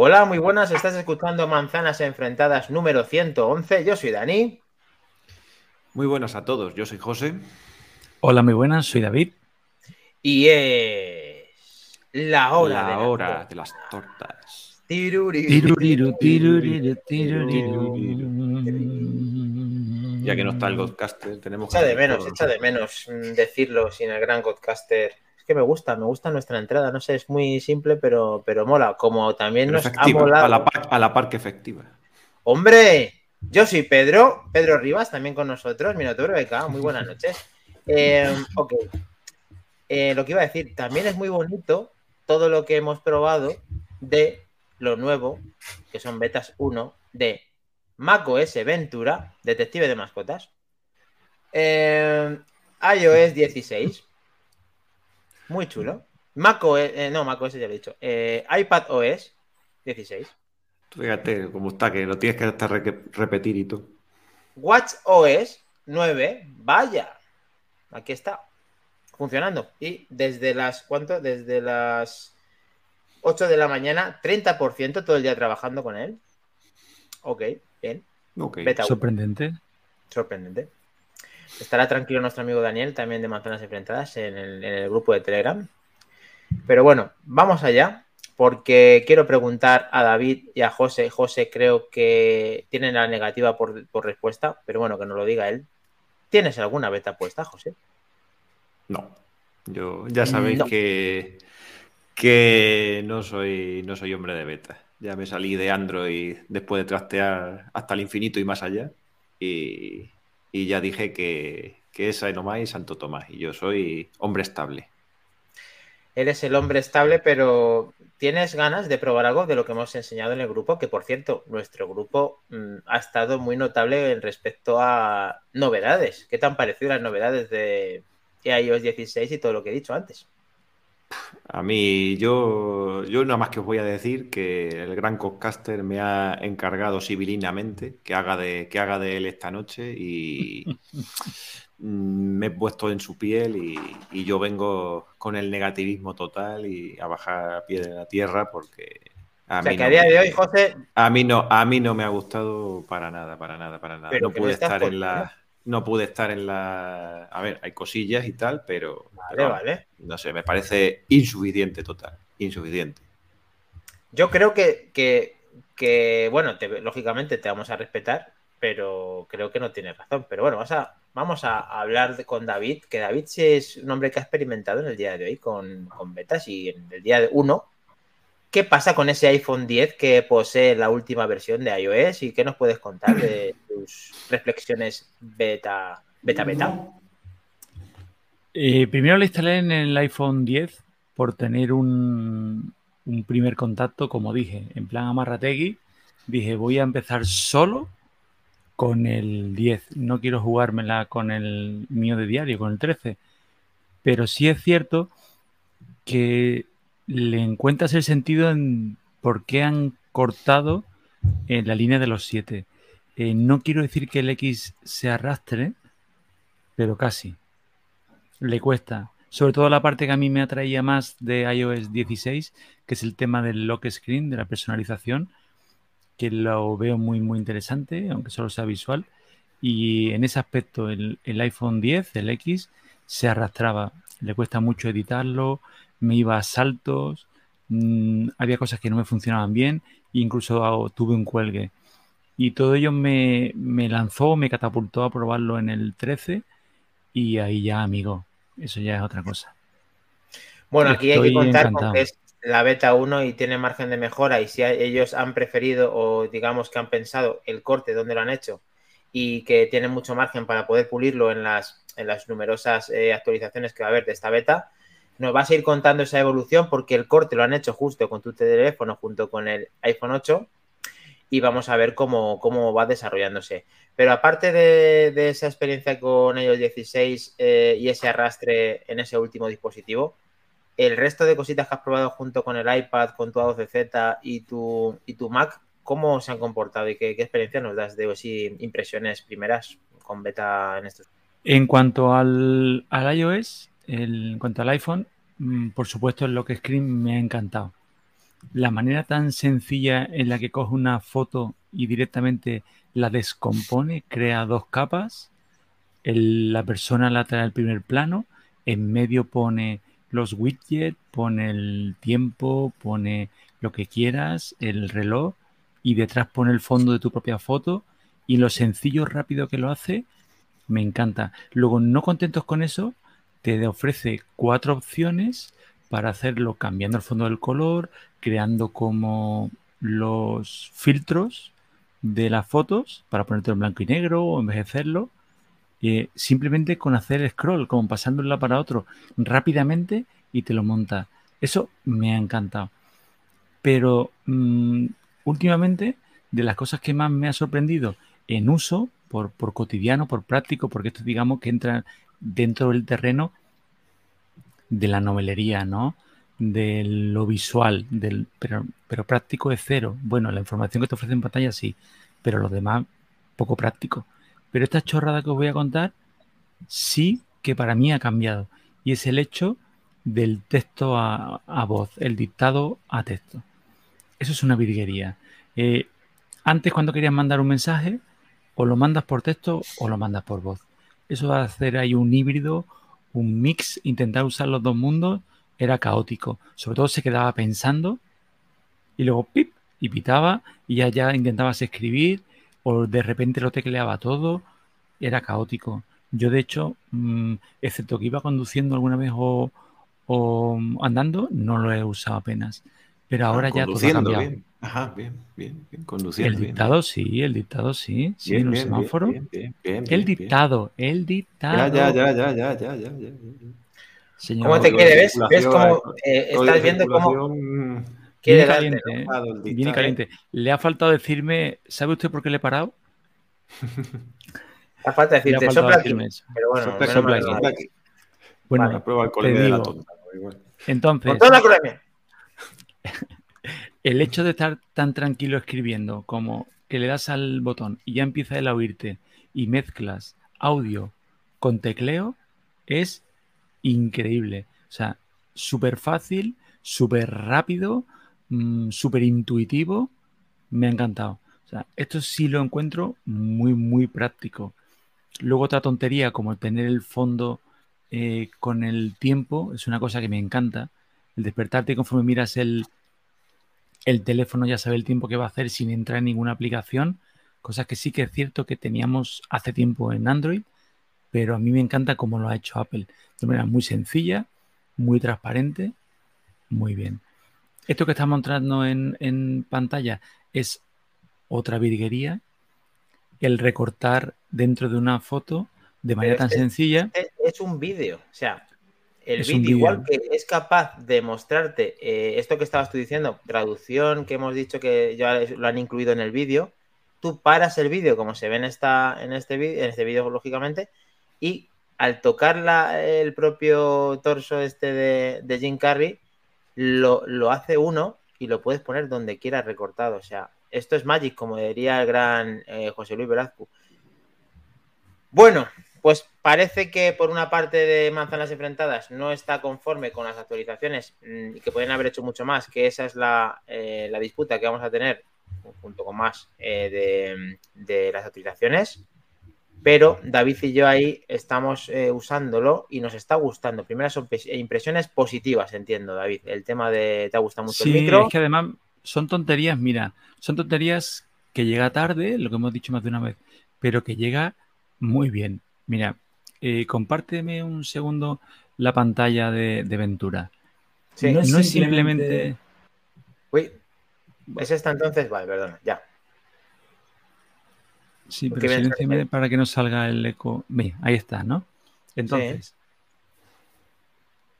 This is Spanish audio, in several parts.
Hola, muy buenas. Estás escuchando Manzanas Enfrentadas número 111. Yo soy Dani. Muy buenas a todos. Yo soy José. Hola, muy buenas. Soy David. Y es la hora, La de, la hora de las tortas. Tiruriru. Tiruriru, tiruriru. Ya que no está el Godcaster, tenemos Echa que de menos, todo. echa de menos mm, decirlo sin el gran Godcaster. Que me gusta, me gusta nuestra entrada. No sé, es muy simple, pero, pero mola. Como también Pero nos ha efectiva, molado. a la, par, a la par que efectiva. ¡Hombre! Yo soy Pedro, Pedro Rivas, también con nosotros, Minotauro BK, muy buenas noches. Eh, ok. Eh, lo que iba a decir, también es muy bonito todo lo que hemos probado de lo nuevo, que son betas 1, de macOS Ventura, Detective de Mascotas, eh, iOS 16, muy chulo, macOS, eh, no, macOS ya lo he dicho, eh, iPad OS 16, Tú Fíjate cómo está, que lo tienes que hasta re- repetir y todo. Watch OS 9, vaya, aquí está, funcionando. Y desde las, ¿cuánto? Desde las 8 de la mañana, 30% todo el día trabajando con él. Ok, bien, Ok. beta uno, Sorprendente. sorprendente. Estará tranquilo nuestro amigo Daniel, también de Manzanas Enfrentadas, en el, en el grupo de Telegram. Pero bueno, vamos allá, porque quiero preguntar a David y a José. José creo que tienen la negativa por, por respuesta, pero bueno, que nos lo diga él. ¿Tienes alguna beta puesta, José? No. Yo ya sabéis No. que, que no soy, no soy hombre de beta. Ya me salí de Android después de trastear hasta el infinito y más allá. Y, y ya dije que, que esa nomás y Santo Tomás. Y yo soy hombre estable. Eres el hombre estable, pero ¿tienes ganas de probar algo de lo que hemos enseñado en el grupo? Que por cierto, nuestro grupo mm, ha estado muy notable en respecto a novedades. ¿Qué te han parecido las novedades de iOS 16 y todo lo que he dicho antes? A mí, yo, yo nada más que os voy a decir que el gran Codcaster me ha encargado civilinamente que haga de, que haga de él esta noche y me he puesto en su piel y, y yo vengo con el negativismo total y a bajar a pie de la tierra porque a O sea, mí que a no día de hoy, José, a mí no, a mí no me ha gustado para nada, para nada, para nada. Pero no pude estar en la, no pude estar en la, a ver, hay cosillas y tal, pero, vale, pero vale. no sé, me parece insuficiente total, insuficiente. Yo creo que, que, que, bueno, te- lógicamente te vamos a respetar, pero creo que no tienes razón. Pero bueno, vamos a, vamos a hablar con David, que David sí es un hombre que ha experimentado en el día de hoy con, con betas y en el día de uno. ¿Qué pasa con ese iPhone 10 que posee la última versión de iOS y qué nos puedes contar de tus reflexiones beta, beta, beta? Eh, primero lo instalé en el iPhone 10 por tener un, un primer contacto, como dije, en plan amarrategui. Dije, voy a empezar solo con el 10. No quiero jugármela con el mío de diario, con el 13. Pero sí es cierto que le encuentras el sentido en por qué han cortado en la línea de los 7. Eh, no quiero decir que el X se arrastre, pero casi le cuesta. Sobre todo la parte que a mí me atraía más de iOS 16, que es el tema del lock screen, de la personalización, que lo veo muy, muy interesante, aunque solo sea visual. Y en ese aspecto, el, el iPhone 10, el X, se arrastraba. Le cuesta mucho editarlo, me iba a saltos, mmm, había cosas que no me funcionaban bien, incluso tuve un cuelgue. Y todo ello me, me lanzó, me catapultó a probarlo en el 13 y ahí ya, amigo, eso ya es otra cosa. Bueno, aquí hay que contar encantado. con que es la beta 1 y tiene margen de mejora y si a- ellos han preferido o digamos que han pensado el corte donde lo han hecho y que tienen mucho margen para poder pulirlo en las, en las numerosas eh, actualizaciones que va a haber de esta beta, nos vas a ir contando esa evolución porque el corte lo han hecho justo con tu teléfono junto con el iPhone 8 y vamos a ver cómo, cómo va desarrollándose. Pero aparte de, de esa experiencia con iOS 16 eh, y ese arrastre en ese último dispositivo, el resto de cositas que has probado junto con el iPad, con tu A12Z y tu, y tu Mac, ¿cómo se han comportado y qué, qué experiencia nos das de así, impresiones primeras con beta en estos? En cuanto al, al iOS, en cuanto al iPhone, mm, por supuesto el lock screen me ha encantado. la manera tan sencilla en la que coge una foto y directamente la descompone, crea dos capas, la persona la trae al primer plano, en medio pone los widgets, pone el tiempo, pone lo que quieras, el reloj, y detrás pone el fondo de tu propia foto, y lo sencillo, rápido que lo hace, me encanta. Luego, no contentos con eso, te ofrece cuatro opciones para hacerlo cambiando el fondo del color, creando como los filtros de las fotos para ponerte en blanco y negro o envejecerlo. Eh, simplemente con hacer scroll, como pasando para otro rápidamente y te lo monta. Eso me ha encantado. Pero mm, últimamente, de las cosas que más me ha sorprendido en uso, por, por cotidiano, por práctico, porque esto digamos que entra dentro del terreno de la novelería, ¿no? De lo visual, del, pero, pero práctico es cero. Bueno, la información que te ofrece en pantalla sí, pero lo demás poco práctico. Pero esta chorrada que os voy a contar sí que para mí ha cambiado. Y es el hecho del texto a, voz, el dictado a texto. Eso es una virguería. Eh, antes, cuando querías mandar un mensaje, o lo mandas por texto o lo mandas por voz. Eso va a hacer ahí un híbrido un mix, intentar usar los dos mundos era caótico. Sobre todo se quedaba pensando y luego pip y pitaba y ya, ya intentabas escribir o de repente lo tecleaba todo. Era caótico. Yo de hecho, mm, excepto que iba conduciendo alguna vez o, andando, no lo he usado apenas. Pero ah, ahora ya todo ha cambiado. Bien. Ajá, bien, bien, bien. Conduciendo. El dictado sí, el dictado sí. Sí, en un semáforo. el dictado, el dictado. Ya, ya, ya, ya, ya, ya, ya, ya. ¿Cómo te quiere? ¿Ves? ¿Ves cómo eh, estás viendo cómo quiere viene caliente, eh, viene caliente. Le ha faltado decirme, ¿sabe usted por qué le he parado? Ha falta decirte, ha sopla aquí. Pero bueno, sopla, sopla aquí. Bueno, vale. la prueba al colegio de la tonta. Entonces. Con toda la el hecho de estar tan tranquilo escribiendo como que le das al botón y ya empieza a oírte y mezclas audio con tecleo es increíble. O sea, súper fácil, súper rápido, mm, súper intuitivo. Me ha encantado. O sea, esto sí lo encuentro muy, muy práctico. Luego otra tontería como tener el fondo eh, con el tiempo es una cosa que me encanta. El despertarte conforme miras el, el teléfono ya sabe el tiempo que va a hacer sin entrar en ninguna aplicación, cosa que sí que es cierto que teníamos hace tiempo en Android, pero a mí me encanta cómo lo ha hecho Apple. De manera muy sencilla, muy transparente, muy bien. Esto que estamos mostrando en, pantalla es otra virguería, el recortar dentro de una foto de manera tan sencilla. es un vídeo, o sea, el vídeo igual que es capaz de mostrarte eh, esto que estabas tú diciendo, traducción que hemos dicho que ya lo han incluido en el vídeo, tú paras el vídeo como se ve en, esta, en este vídeo, en este vídeo lógicamente, y al tocar el propio torso este de, Jim Carrey, lo, hace uno y lo puedes poner donde quieras recortado. O sea, esto es Magic, como diría el gran eh, José Luis Velazco. Bueno, pues parece que por una parte de Manzanas Enfrentadas no está conforme con las actualizaciones mm, y que pueden haber hecho mucho más, que esa es la, eh, disputa que vamos a tener junto con más eh, de, las actualizaciones. Pero David y yo ahí estamos eh, usándolo y nos está gustando. Primeras impresiones positivas, entiendo, David. El tema de te ha gustado mucho el micro. Es que además son tonterías, mira, son tonterías que llega tarde, lo que hemos dicho más de una vez, pero que llega muy bien. Mira, eh, compárteme un segundo la pantalla de, Ventura. no, es simplemente... Uy, ¿es esta entonces? Vale, perdona, ya. Sí, pero silenciame para que no salga el eco. Ve, ahí está, ¿no? Entonces,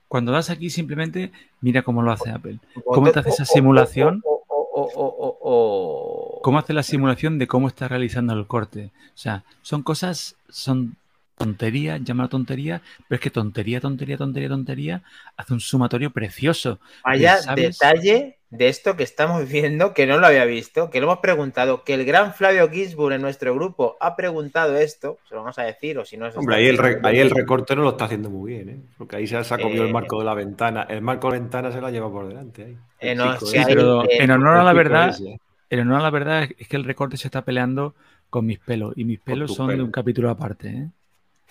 cuando das aquí simplemente, mira cómo lo hace Apple. ¿Cómo te hace esa simulación? ¿Cómo hace la simulación de cómo está realizando el corte? O sea, son cosas, son tontería, llama tontería, pero es que tontería, tontería, tontería, tontería, hace un sumatorio precioso. Vaya detalle de esto que estamos viendo, que no lo había visto, que lo hemos preguntado, que el gran Flavio Ginsburg en nuestro grupo ha preguntado esto, se lo vamos a decir, o si no es... Hombre, ahí el, ahí el, recorte no lo está haciendo muy bien, ¿eh? porque ahí se ha comido el eh, marco de la ventana, el marco de la ventana se lo ha llevado por delante. Ahí. Eh, pero en honor a la verdad, en honor a la verdad es que el recorte se está peleando con mis pelos, y mis pelos son de un capítulo aparte. ¿eh?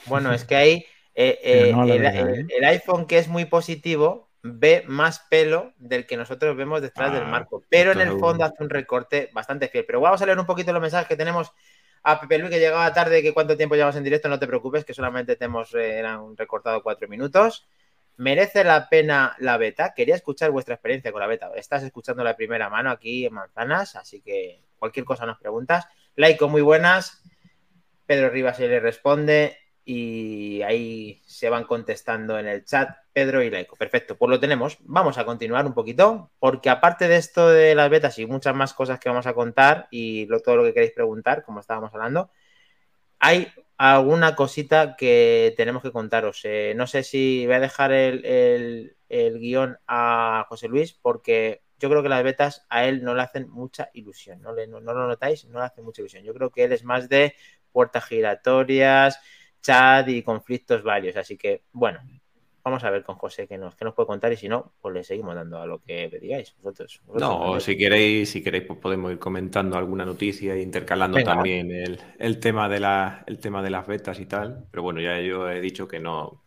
Bueno, es que ahí el iPhone que es muy positivo ve más pelo del que nosotros vemos detrás del ah, marco. Pero en el fondo hace un recorte bastante fiel. Pero vamos a leer un poquito los mensajes que tenemos a Pepe Luis, que llegaba tarde, que cuánto tiempo llevamos en directo, no te preocupes, que solamente te hemos eh, recortado cuatro minutos. ¿Merece la pena la beta? Quería escuchar vuestra experiencia con la beta. Estás escuchando la primera mano aquí en Manzanas, así que cualquier cosa nos preguntas. Laico, muy buenas. Pedro Rivas le responde y ahí se van contestando en el chat Pedro y Laico. Perfecto, pues lo tenemos. Vamos a continuar un poquito, porque aparte de esto de las betas y muchas más cosas que vamos a contar y todo lo que queréis preguntar, como estábamos hablando, hay alguna cosita que tenemos que contaros. Eh, no sé si voy a dejar el, guion a José Luis, porque yo creo que las betas a él no le hacen mucha ilusión. ¿No, no lo notáis? No le hacen mucha ilusión. Yo creo que él es más de puertas giratorias chat y conflictos varios. Así que, bueno, vamos a ver con José qué nos, qué nos puede contar y si no, pues le seguimos dando a lo que digáis vosotros. no, si queréis, si queréis, pues podemos ir comentando alguna noticia e intercalando también el, tema de la, el tema de las betas y tal. Pero bueno, ya yo he dicho que no.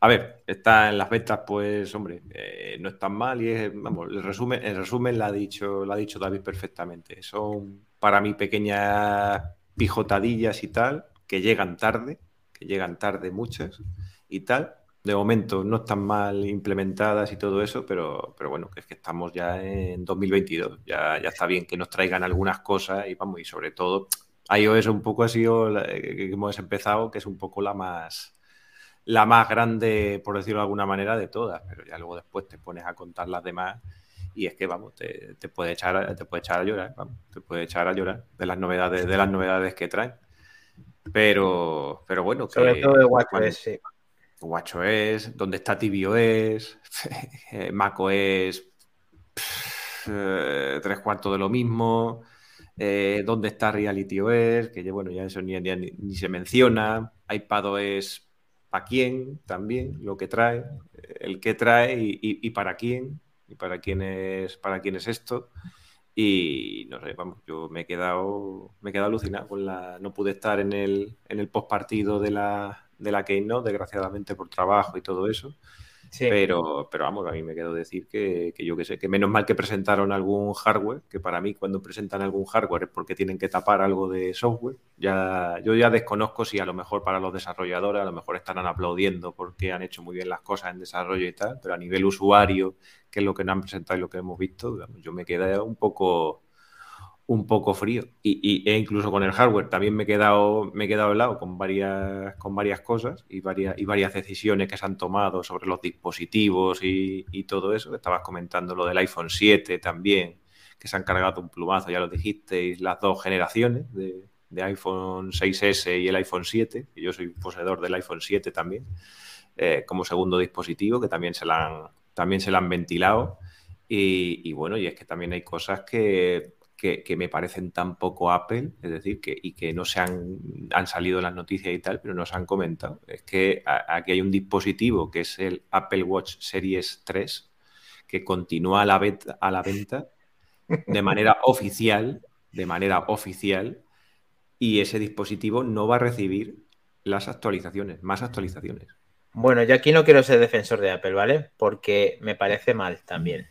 A ver, está en las betas, pues, hombre, eh, no es tan mal y es, vamos, el resumen, el resumen lo ha dicho, lo ha dicho David perfectamente. Son para mí pequeñas pijotadillas y tal que llegan tarde, llegan tarde muchas y tal. De momento no están mal implementadas y todo eso, pero, pero bueno, que es que estamos ya en 2022. Ya, ya está bien que nos traigan algunas cosas y vamos, y sobre todo iOS un poco ha sido la, que hemos empezado, que es un poco la más la más grande, por decirlo de alguna manera, de todas, pero ya luego después te pones a contar las demás y es que vamos, te, te puede echar, te puede echar a llorar, te puede echar a llorar de las novedades, de las novedades que traen. Pero, pero bueno, sobre todo de WatchOS, sí. WatchOS, donde está tvOS, macOS, eh, tres cuartos de lo mismo, eh, donde está RealityOS, que bueno, ya eso ni, ni, se menciona, iPadOS para quién también, lo que trae, el que trae y, y para quién, y para quién es, para quién es esto. Y no sé, vamos, yo me he quedado, me he quedado alucinado con la. No pude estar en el, en el post partido de la, de la Keynote, desgraciadamente por trabajo y todo eso. Pero, pero vamos, a mí me quedo decir que, yo que sé, que menos mal que presentaron algún hardware, que para mí cuando presentan algún hardware es porque tienen que tapar algo de software. Ya, yo ya desconozco si a lo mejor para los desarrolladores a lo mejor estarán aplaudiendo porque han hecho muy bien las cosas en desarrollo y tal, pero a nivel usuario, que lo que nos han presentado y lo que hemos visto, yo me quedé un poco un poco frío. Y, e incluso con el hardware también me he quedado, me he quedado helado con varias, con varias cosas y varias, y varias decisiones que se han tomado sobre los dispositivos y, todo eso. Estabas comentando lo del iPhone 7 también, que se han cargado un plumazo, ya lo dijisteis, las dos generaciones de, iPhone 6S y el iPhone 7. Y yo soy poseedor del iPhone 7 también, eh, como segundo dispositivo, que también se la han, también se la han ventilado. Y, y bueno, y es que también hay cosas que que, me parecen tan poco Apple, es decir, que, y que no se han, han salido las noticias y tal, pero no se han comentado. Es que aquí hay un dispositivo que es el Apple Watch Series 3, que continúa a la, venta, a la venta de manera oficial, de manera oficial, y ese dispositivo no va a recibir las actualizaciones, más actualizaciones. Bueno, yo aquí no quiero ser defensor de Apple, ¿vale? Porque me parece mal también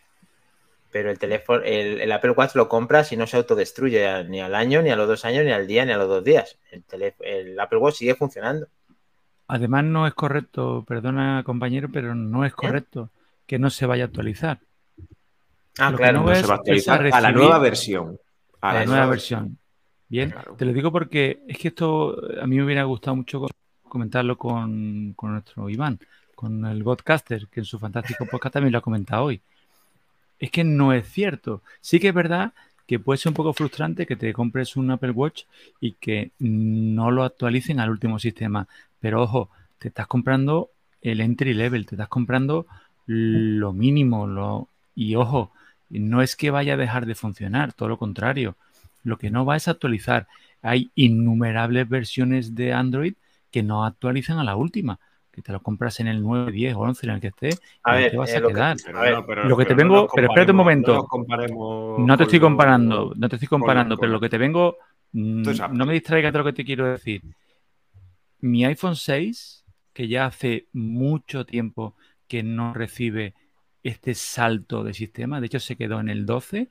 pero el teléfono, el, Apple Watch lo compras y no se autodestruye ni al año, ni a los dos años, ni al día, ni a los dos días. El, el Apple Watch sigue funcionando. Además, no es correcto, perdona compañero, pero no es ¿Eh? correcto que no se vaya a actualizar. Ah, claro, no, se va a actualizar a, la nueva versión. A la, nueva, versión. Bien, te lo digo porque es que esto a mí me hubiera gustado mucho comentarlo con, con nuestro Iván, con el Godcaster, que en su fantástico podcast también lo ha comentado hoy es que no es cierto. Sí que es verdad que puede ser un poco frustrante que te compres un Apple Watch y que no lo actualicen al último sistema. Pero ojo, te estás comprando el entry level, te estás comprando lo mínimo, lo... y ojo, no es que vaya a dejar de funcionar, todo lo contrario. Lo que no va es actualizar. Hay innumerables versiones de Android que no actualizan a la última que te lo compras en el 9, 10 o 11 en el que esté, a ver, te vas eh, a que- quedar. Pero A ver, no, pero- lo que te pero vengo- pero espérate un momento. No, te estoy con comparando, no te estoy con- comparando, pero lo que te vengo, mm, no me distraigas de lo que te quiero decir. Mi iPhone 6, que ya hace mucho tiempo que no recibe este salto de sistema, de hecho se quedó en el 12,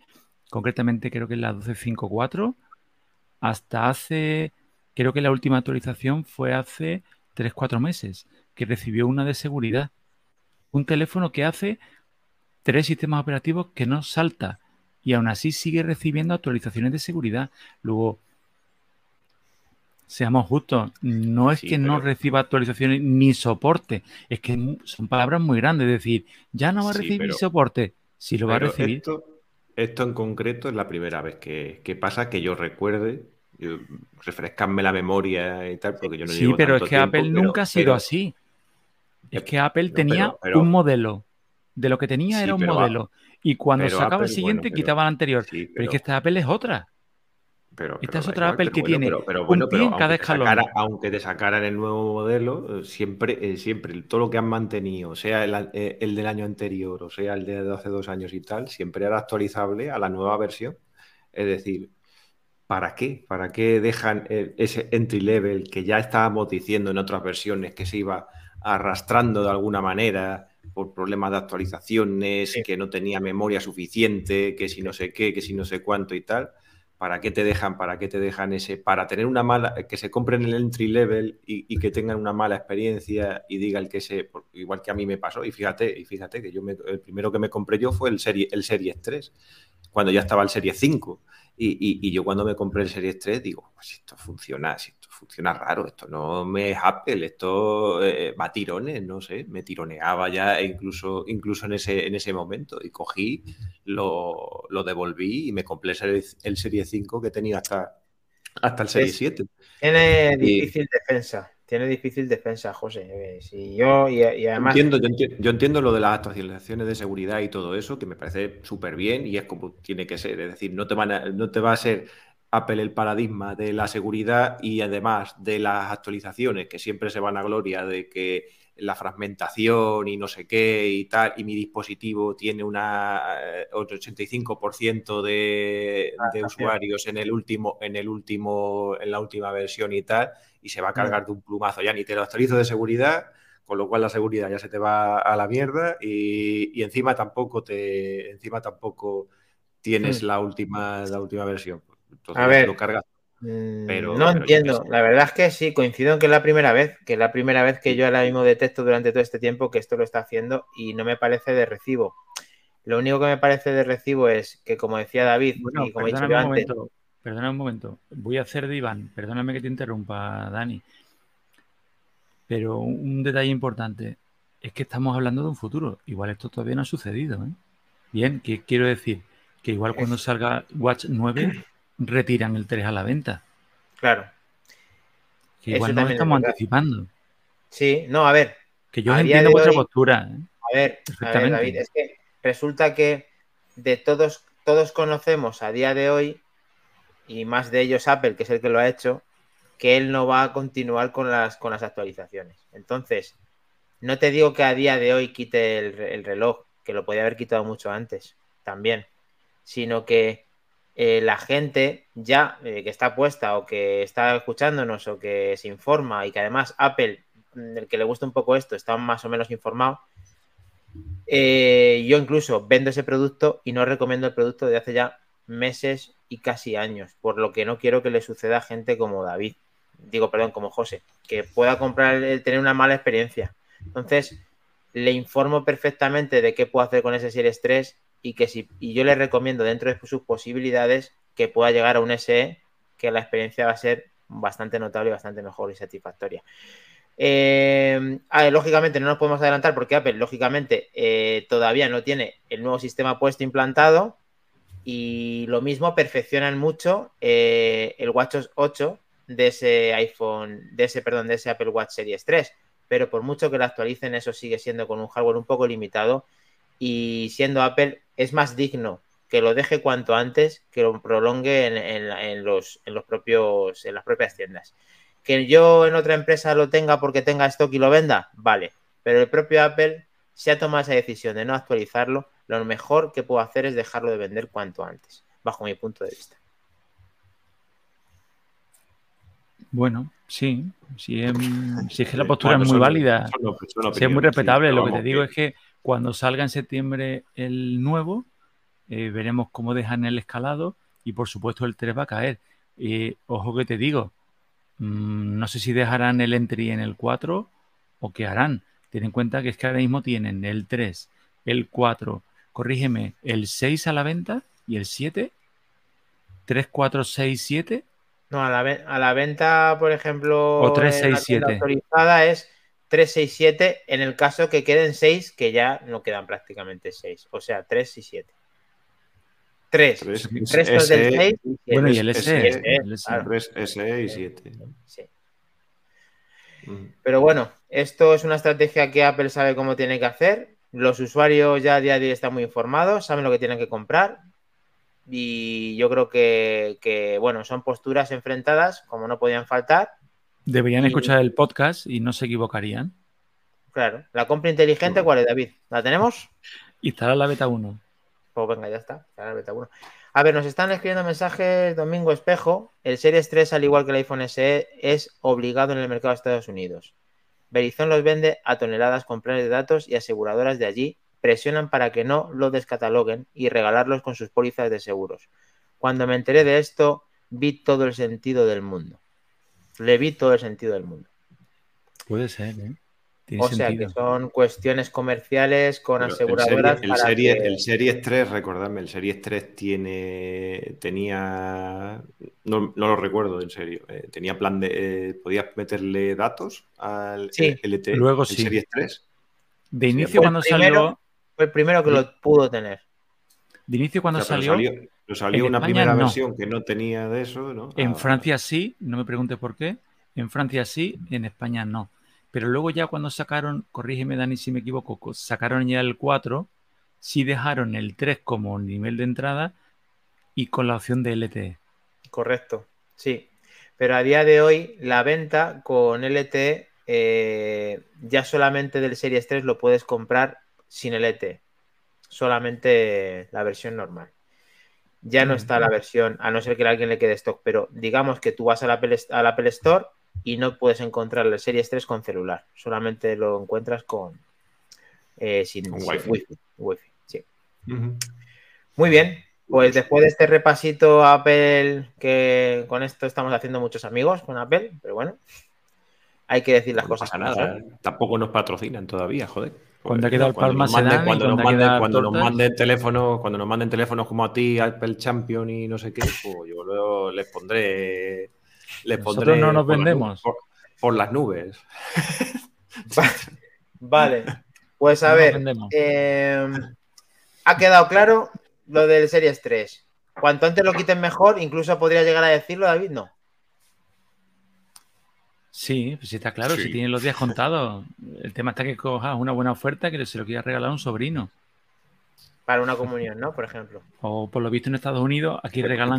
concretamente creo que es la 12.5.4, hasta hace, creo que la última actualización fue hace 3-4 meses, que recibió una de seguridad. Un teléfono que hace tres sistemas operativos que no salta y aún así sigue recibiendo actualizaciones de seguridad. Luego, seamos justos, no es Sí, que no reciba actualizaciones ni soporte, es que son palabras muy grandes, es decir, ya no va a Sí, recibir pero- soporte, si lo va a recibir. Esto, esto en concreto es la primera vez que, que pasa que yo recuerde. Yo, refrescanme la memoria y tal, porque yo no Sí, llevo pero es que tiempo, Apple pero- nunca ha sido pero- así. Es que Apple tenía pero- un modelo. De lo que tenía Sí, era un modelo. Y cuando sacaba el siguiente, bueno, quitaba el anterior. Sí, Pero es que esta Apple es otra. Pero, Esta es otra Apple que tiene un pie en cada escalón. sacara- aunque te sacaran el nuevo modelo, eh, siempre, eh, siempre todo lo que han mantenido, sea el, eh, el del año anterior o sea el de hace dos años y tal, siempre era actualizable a la nueva versión. Es decir, ¿para qué? ¿Para qué dejan eh, ese entry level que ya estábamos diciendo en otras versiones que se iba arrastrando de alguna manera por problemas de actualizaciones, Sí. que no tenía memoria suficiente, que si no sé qué, que si no sé cuánto y tal? ¿Para qué te dejan, para qué te dejan ese, para tener una mala, que se compren el entry level y, y que tengan una mala experiencia y digan que se, igual que a mí me pasó, y fíjate, y fíjate que yo me- el primero que me compré yo fue el serie, el Series 3, cuando ya estaba el Series 5. Y, y- y yo cuando me compré el Series 3 digo, pues esto funciona, si esto funciona raro, esto no me es Apple, esto eh, va a tirones, no sé, me tironeaba ya incluso, incluso en ese, en ese momento y cogí, lo, lo devolví y me compré el Series, el Series 5 que tenía hasta, hasta el Series Es- 7. Tiene Y- difícil defensa. Tiene difícil defensa, José. Eh, Si yo, y, y además. Entiendo, yo, enti- yo entiendo lo de las actualizaciones de seguridad y todo eso, que me parece súper bien y es como tiene que ser. Es decir, no te, van a- no te va a ser Apple el paradigma de la seguridad y además de las actualizaciones, que siempre se van a gloria de que la fragmentación y no sé qué y tal, y mi dispositivo tiene una eh, otro 85% de, de usuarios en el último, en el último, en la última versión y tal, y se va a cargar de un plumazo. Ya ni te lo actualizo de seguridad, con lo cual la seguridad ya se te va a la mierda y, y encima tampoco te encima tampoco tienes Hmm. la última la última versión entonces A ver. lo cargas Pero- no pero entiendo. La verdad es que sí, coincido en que es la primera vez, que es la primera vez que yo ahora mismo detecto durante todo este tiempo que esto lo está haciendo y no me parece de recibo. Lo único que me parece de recibo es que, como decía David, Bueno, y como he dicho yo antes, momento, perdóname un momento. Voy a hacer de Iván, perdóname que te interrumpa, Dani. Pero un, detalle importante es que estamos hablando de un futuro. Igual esto todavía no ha sucedido. ¿eh? Bien, ¿qué quiero decir? Que igual cuando salga Watch 9 retiran el 3 a la venta. claro, Que igual también es estamos anticipando. sí, no, a ver, Que yo entiendo vuestra hoy- postura. ¿eh? A ver, a ver. David, es que resulta que de todos, todos conocemos a día de hoy, y más de ellos Apple, que es el que lo ha hecho, que él no va a continuar con las, con las actualizaciones. Entonces, no te digo que a día de hoy quite el, re- el reloj, que lo podía haber quitado mucho antes, también, sino que eh, la gente ya eh, que está puesta o que está escuchándonos o que se informa y que además Apple, mm, el que le gusta un poco esto, está más o menos informado, eh, yo incluso vendo ese producto y no recomiendo el producto de hace ya meses y casi años, por lo que no quiero que le suceda a gente como David, digo, perdón, como José, que pueda comprar, tener una mala experiencia. Entonces, le informo perfectamente de qué puedo hacer con ese Series 3 y que si, y yo le recomiendo dentro de sus posibilidades que pueda llegar a un SE, que la experiencia va a ser bastante notable y bastante mejor y satisfactoria. Eh, lógicamente no nos podemos adelantar porque Apple, lógicamente, eh, todavía no tiene el nuevo sistema puesto implantado, Y lo mismo perfeccionan mucho eh, el WatchOS 8 de ese iPhone, de ese, perdón, de ese Apple Watch Series 3. Pero por mucho que lo actualicen, eso sigue siendo con un hardware un poco limitado. Y siendo Apple, es más digno que lo deje cuanto antes, que lo prolongue en, los, en los propios, en las propias tiendas. Que yo en otra empresa lo tenga porque tenga stock y lo venda, vale. Pero el propio Apple se ha tomado esa decisión de no actualizarlo, lo mejor que puedo hacer es dejarlo de vender cuanto antes, bajo mi punto de vista. Bueno, sí, sí, es, que la postura es muy válida, sí, es muy respetable. Lo que te digo es que cuando salga en septiembre el nuevo, eh, veremos cómo dejan el escalado y por supuesto el 3 va a caer. Eh, ojo que te digo, mm, no sé si dejarán el entry en el 4 o qué harán. Ten en cuenta que es que ahora mismo tienen el 3, el 4, corrígeme, el 6 a la venta y el 7. 3, 4, 6, 7. No, a la, a la venta, por ejemplo, o 3, 6, 7. autorizada es 3, 6, 7 en el caso que queden 6, que ya no quedan prácticamente 6. O sea, 3 y 7. 3. 3 del 6. Bueno, y el SE. 3 SE y 7. Sí. Pero bueno, esto es una estrategia que Apple sabe cómo tiene que hacer. Los usuarios ya a día de hoy están muy informados, saben lo que tienen que comprar. Y yo creo que, bueno, son posturas enfrentadas, como no podían faltar. Deberían escuchar el podcast y no se equivocarían. Claro. ¿La compra inteligente cuál es, David? ¿La tenemos? Instalar la beta 1. Pues venga, ya está. la beta 1. A ver, nos están escribiendo mensajes Domingo Espejo. El Series 3, al igual que el iPhone SE, es obligado en el mercado de Estados Unidos. Verizon los vende a toneladas con planes de datos y aseguradoras de allí presionan para que no lo descataloguen y regalarlos con sus pólizas de seguros. Cuando me enteré de esto, vi todo el sentido del mundo. Le vi todo el sentido del mundo. Puede ser, ¿eh? O sea que son cuestiones comerciales con aseguradoras. El, serie, el, Series 3, recordadme, el Series 3 tiene, tenía, no, lo recuerdo en serio, eh, tenía plan de, eh, podías meterle datos al sí, LT, luego sí. Series 3. De inicio cuando salió... Fue el primero que lo pudo tener. De inicio cuando salió... Pero salió, una primera versión que no tenía de eso, ¿no? En ah. Francia sí, no me preguntes por qué. En Francia sí, en España no. Pero luego ya cuando sacaron, corrígeme Dani si me equivoco, sacaron ya el 4, sí dejaron el 3 como nivel de entrada y con la opción de LTE. Correcto, sí. Pero a día de hoy la venta con LTE eh, ya solamente del Series 3 lo puedes comprar sin LTE. Solamente la versión normal. Ya no está la versión, a no ser que a alguien le quede stock, pero digamos que tú vas al Apple, al Apple Store y no puedes encontrar la Series 3 con celular, solamente lo encuentras con eh, sin, wifi. sí. Muy bien, pues después de este repasito Apple, que con esto estamos haciendo muchos amigos con Apple, pero bueno, hay que decir las cosas. nada, tampoco nos patrocinan todavía, joder. Cuando ha quedado cuando, nos manden, cuando, nos manden, cuando nos manden teléfonos, cuando nos manden teléfonos como a ti, Apple Champion y no sé qué, pues yo les pondré nosotros no nos vendemos. por, las nubes. vale. Pues a ver. Em, ha quedado claro lo del Series 3. Cuanto antes lo quiten mejor, incluso podría llegar a decirlo, David, no. Sí, pues está claro, si tienen los días contados. El tema está que cojas una buena oferta que se lo quiera regalar a un sobrino. Para una comunión, ¿no? Por ejemplo. O por lo visto en Estados Unidos, aquí regalan.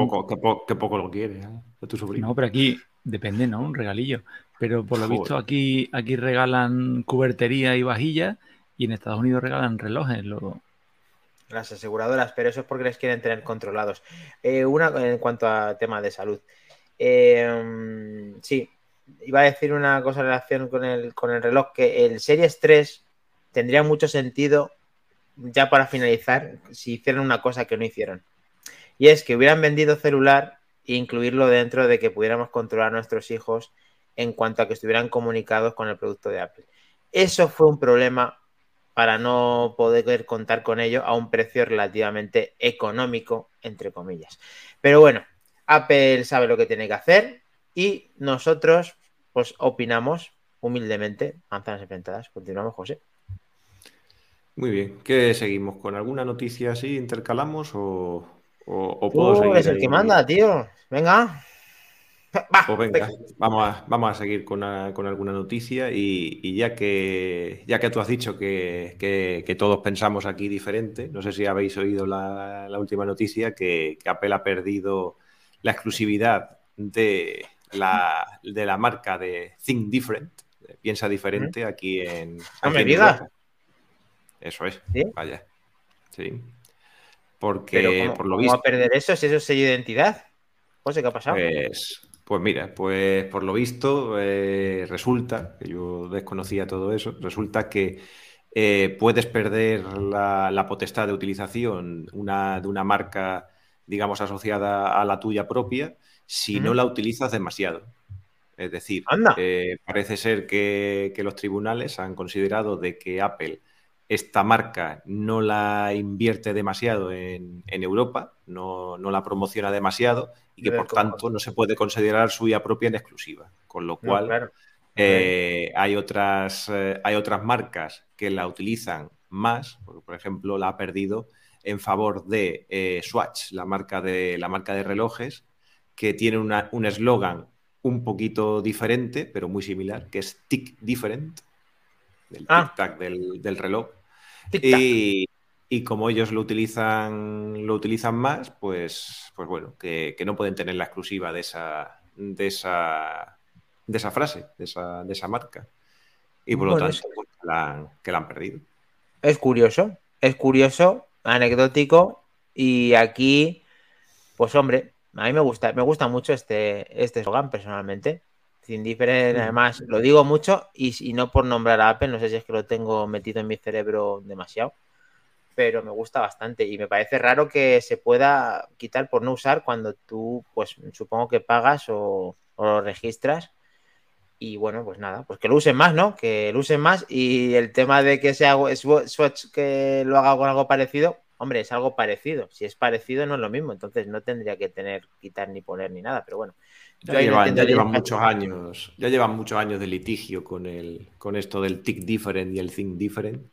Qué poco, lo quieres, ¿eh? tu sobrino. No, pero aquí depende, ¿no? Un regalillo. Pero por lo visto aquí, aquí regalan cubertería y vajilla y en Estados Unidos regalan relojes. Las aseguradoras, pero eso es porque les quieren tener controlados. Eh, una en cuanto a tema de salud. Eh, sí, iba a decir una cosa en relación con el, con el reloj, que el Series 3 tendría mucho sentido ya para finalizar, si hicieran una cosa que no hicieron. Y es que hubieran vendido celular e incluirlo dentro de que pudiéramos controlar a nuestros hijos en cuanto a que estuvieran comunicados con el producto de Apple. Eso fue un problema para no poder contar con ello a un precio relativamente económico, entre comillas. Pero bueno, Apple sabe lo que tiene que hacer y nosotros, pues, opinamos humildemente, manzanas enfrentadas. Continuamos, José. Muy bien. ¿Qué seguimos? ¿Con alguna noticia así intercalamos o O, puedo seguir. Es el que manda, tío. Venga. pues venga, vamos a, vamos a seguir con, alguna noticia y, ya, que, ya que tú has dicho que, todos pensamos aquí diferente, no sé si habéis oído la, última noticia que, Apple ha perdido la exclusividad de la, de la marca de Think Different, piensa diferente aquí en... No me digas. Eso es, vaya. Sí. Porque por lo visto... ¿Cómo a perder eso si eso es sello de identidad? José, ¿qué ha pasado? Pues, pues mira, pues por lo visto eh, resulta, que yo desconocía todo eso, resulta que eh, puedes perder la, potestad de utilización de una marca, digamos, asociada a la tuya propia si no la utilizas demasiado. Es decir, eh, parece ser que, los tribunales han considerado de que Apple esta marca no la invierte demasiado en, Europa, no, la promociona demasiado y que por tanto no se puede considerar suya propia en exclusiva. Con lo cual eh, hay, otras, eh, hay otras marcas que la utilizan más, por ejemplo la ha perdido en favor de Swatch, la marca de, la marca de relojes, que tiene un eslogan un poquito diferente, pero muy similar, que es Tick Different, del ah. tic-tac del, reloj. Y, como ellos lo utilizan, lo utilizan más, pues, pues bueno, que, no pueden tener la exclusiva de esa, de esa, de esa frase, de esa, de esa marca. Y por lo tanto, pues, que la han perdido. Es curioso, es curioso, anecdótico, y aquí, pues hombre, a mí me gusta, me gusta mucho este, este slogan personalmente. Sin diferencia, además, lo digo mucho y, no por nombrar a Apple, no sé si es que lo tengo metido en mi cerebro demasiado, pero me gusta bastante y me parece raro que se pueda quitar por no usar cuando tú, pues supongo que pagas o, lo registras. Y bueno, pues nada, pues que lo usen más, ¿no? Que lo usen más y el tema de que sea Swatch que lo haga con algo parecido, Hombre, es algo parecido. Si es parecido, no es lo mismo. Entonces no tendría que tener, quitar ni poner ni nada. Pero bueno. Ya, llevan, muchos años, ya llevan muchos años de litigio con el, con esto del tick different y el think different.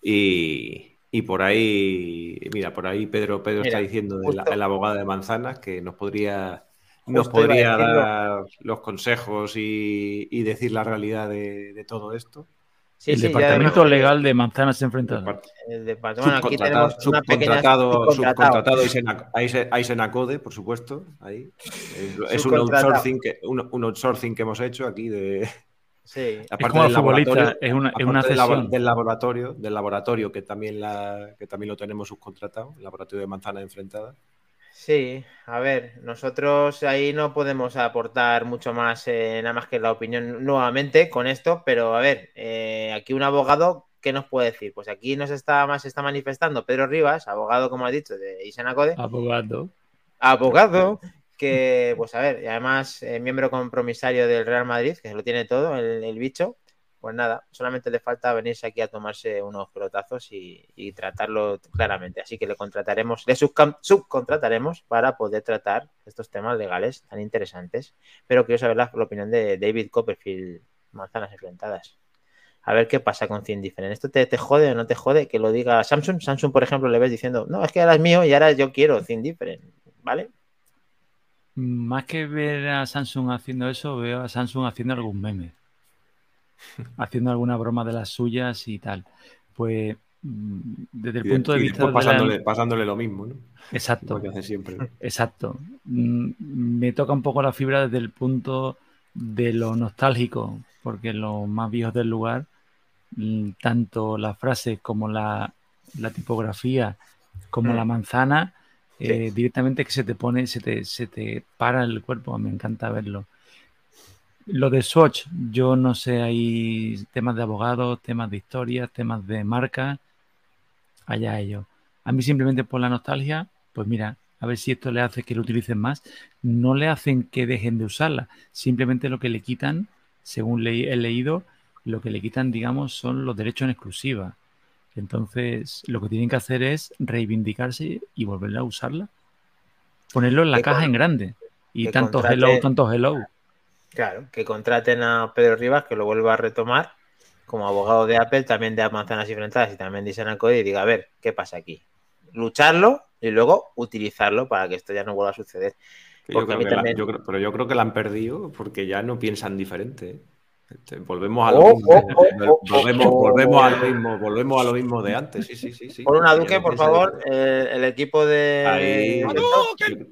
Y, por ahí, mira, por ahí Pedro, Pedro está diciendo el abogado de manzanas que nos podría, nos podría dar los consejos y, decir la realidad de todo esto el Departamento Legal de Manzanas Enfrentadas. El departamento, aquí tenemos una subcontratado, subcontratado Aisenacode, por supuesto. Ahí. Es, un, outsourcing que, un, outsourcing que hemos hecho aquí de. Sí. Aparte del laboratorio, es una, es una del, laboratorio, del laboratorio que también, la, que también lo tenemos subcontratado, el laboratorio de manzanas enfrentadas. Sí, a ver, nosotros ahí no podemos aportar mucho más, eh, nada más que la opinión nuevamente con esto, pero a ver, eh, aquí un abogado, ¿qué nos puede decir? Pues aquí nos está más está manifestando Pedro Rivas, abogado, como ha dicho, de Isenacode. Abogado. Abogado, que, pues a ver, y además eh, miembro compromisario del Real Madrid, que se lo tiene todo, el bicho pues nada, solamente le falta venirse aquí a tomarse unos pelotazos y, tratarlo claramente. Así que le contrataremos, le subcontrataremos para poder tratar estos temas legales tan interesantes. Pero quiero saber la, opinión de David Copperfield, manzanas enfrentadas. A ver qué pasa con 100 Different. ¿Esto te, jode o no te jode que lo diga Samsung? Samsung, por ejemplo, le ves diciendo, no, es que ahora es mío y ahora yo quiero 100 Different, ¿vale? Más que ver a Samsung haciendo eso, veo a Samsung haciendo algún meme. haciendo alguna broma de las suyas y tal. Pues mm, desde el punto de vista... Pasándole, pasándole, lo mismo, ¿no? Exacto. hace siempre. Exacto. Mm, me toca un poco la fibra desde el punto de lo nostálgico, porque los más viejos del lugar, mm, tanto la frase como la, tipografía, como la manzana, eh, directamente que se te pone, se te, se te para el cuerpo, me encanta verlo. Lo de Swatch, yo no sé, hay temas de abogados, temas de historias, temas de marca, allá ellos. A mí simplemente por la nostalgia, pues mira, a ver si esto le hace que lo utilicen más. No le hacen que dejen de usarla, simplemente lo que le quitan, según he leído, lo que le quitan, digamos, son los derechos en exclusiva. Entonces, lo que tienen que hacer es reivindicarse y volverla a usarla. Ponerlo en la caja en grande. Y tanto hello, tanto hello. Claro, que contraten a Pedro Rivas, que lo vuelva a retomar como abogado de Apple, también de manzanas y frentadas y también de Code y diga, a ver, ¿qué pasa aquí? lucharlo y luego utilizarlo para que esto ya no vuelva a suceder. pero yo creo que la han perdido porque ya no piensan diferente. Este, volvemos a lo mismo. volvemos, a lo mismo, volvemos a lo mismo de antes. Sí, sí, sí, sí. Por una Duque, por favor, eh, el equipo de.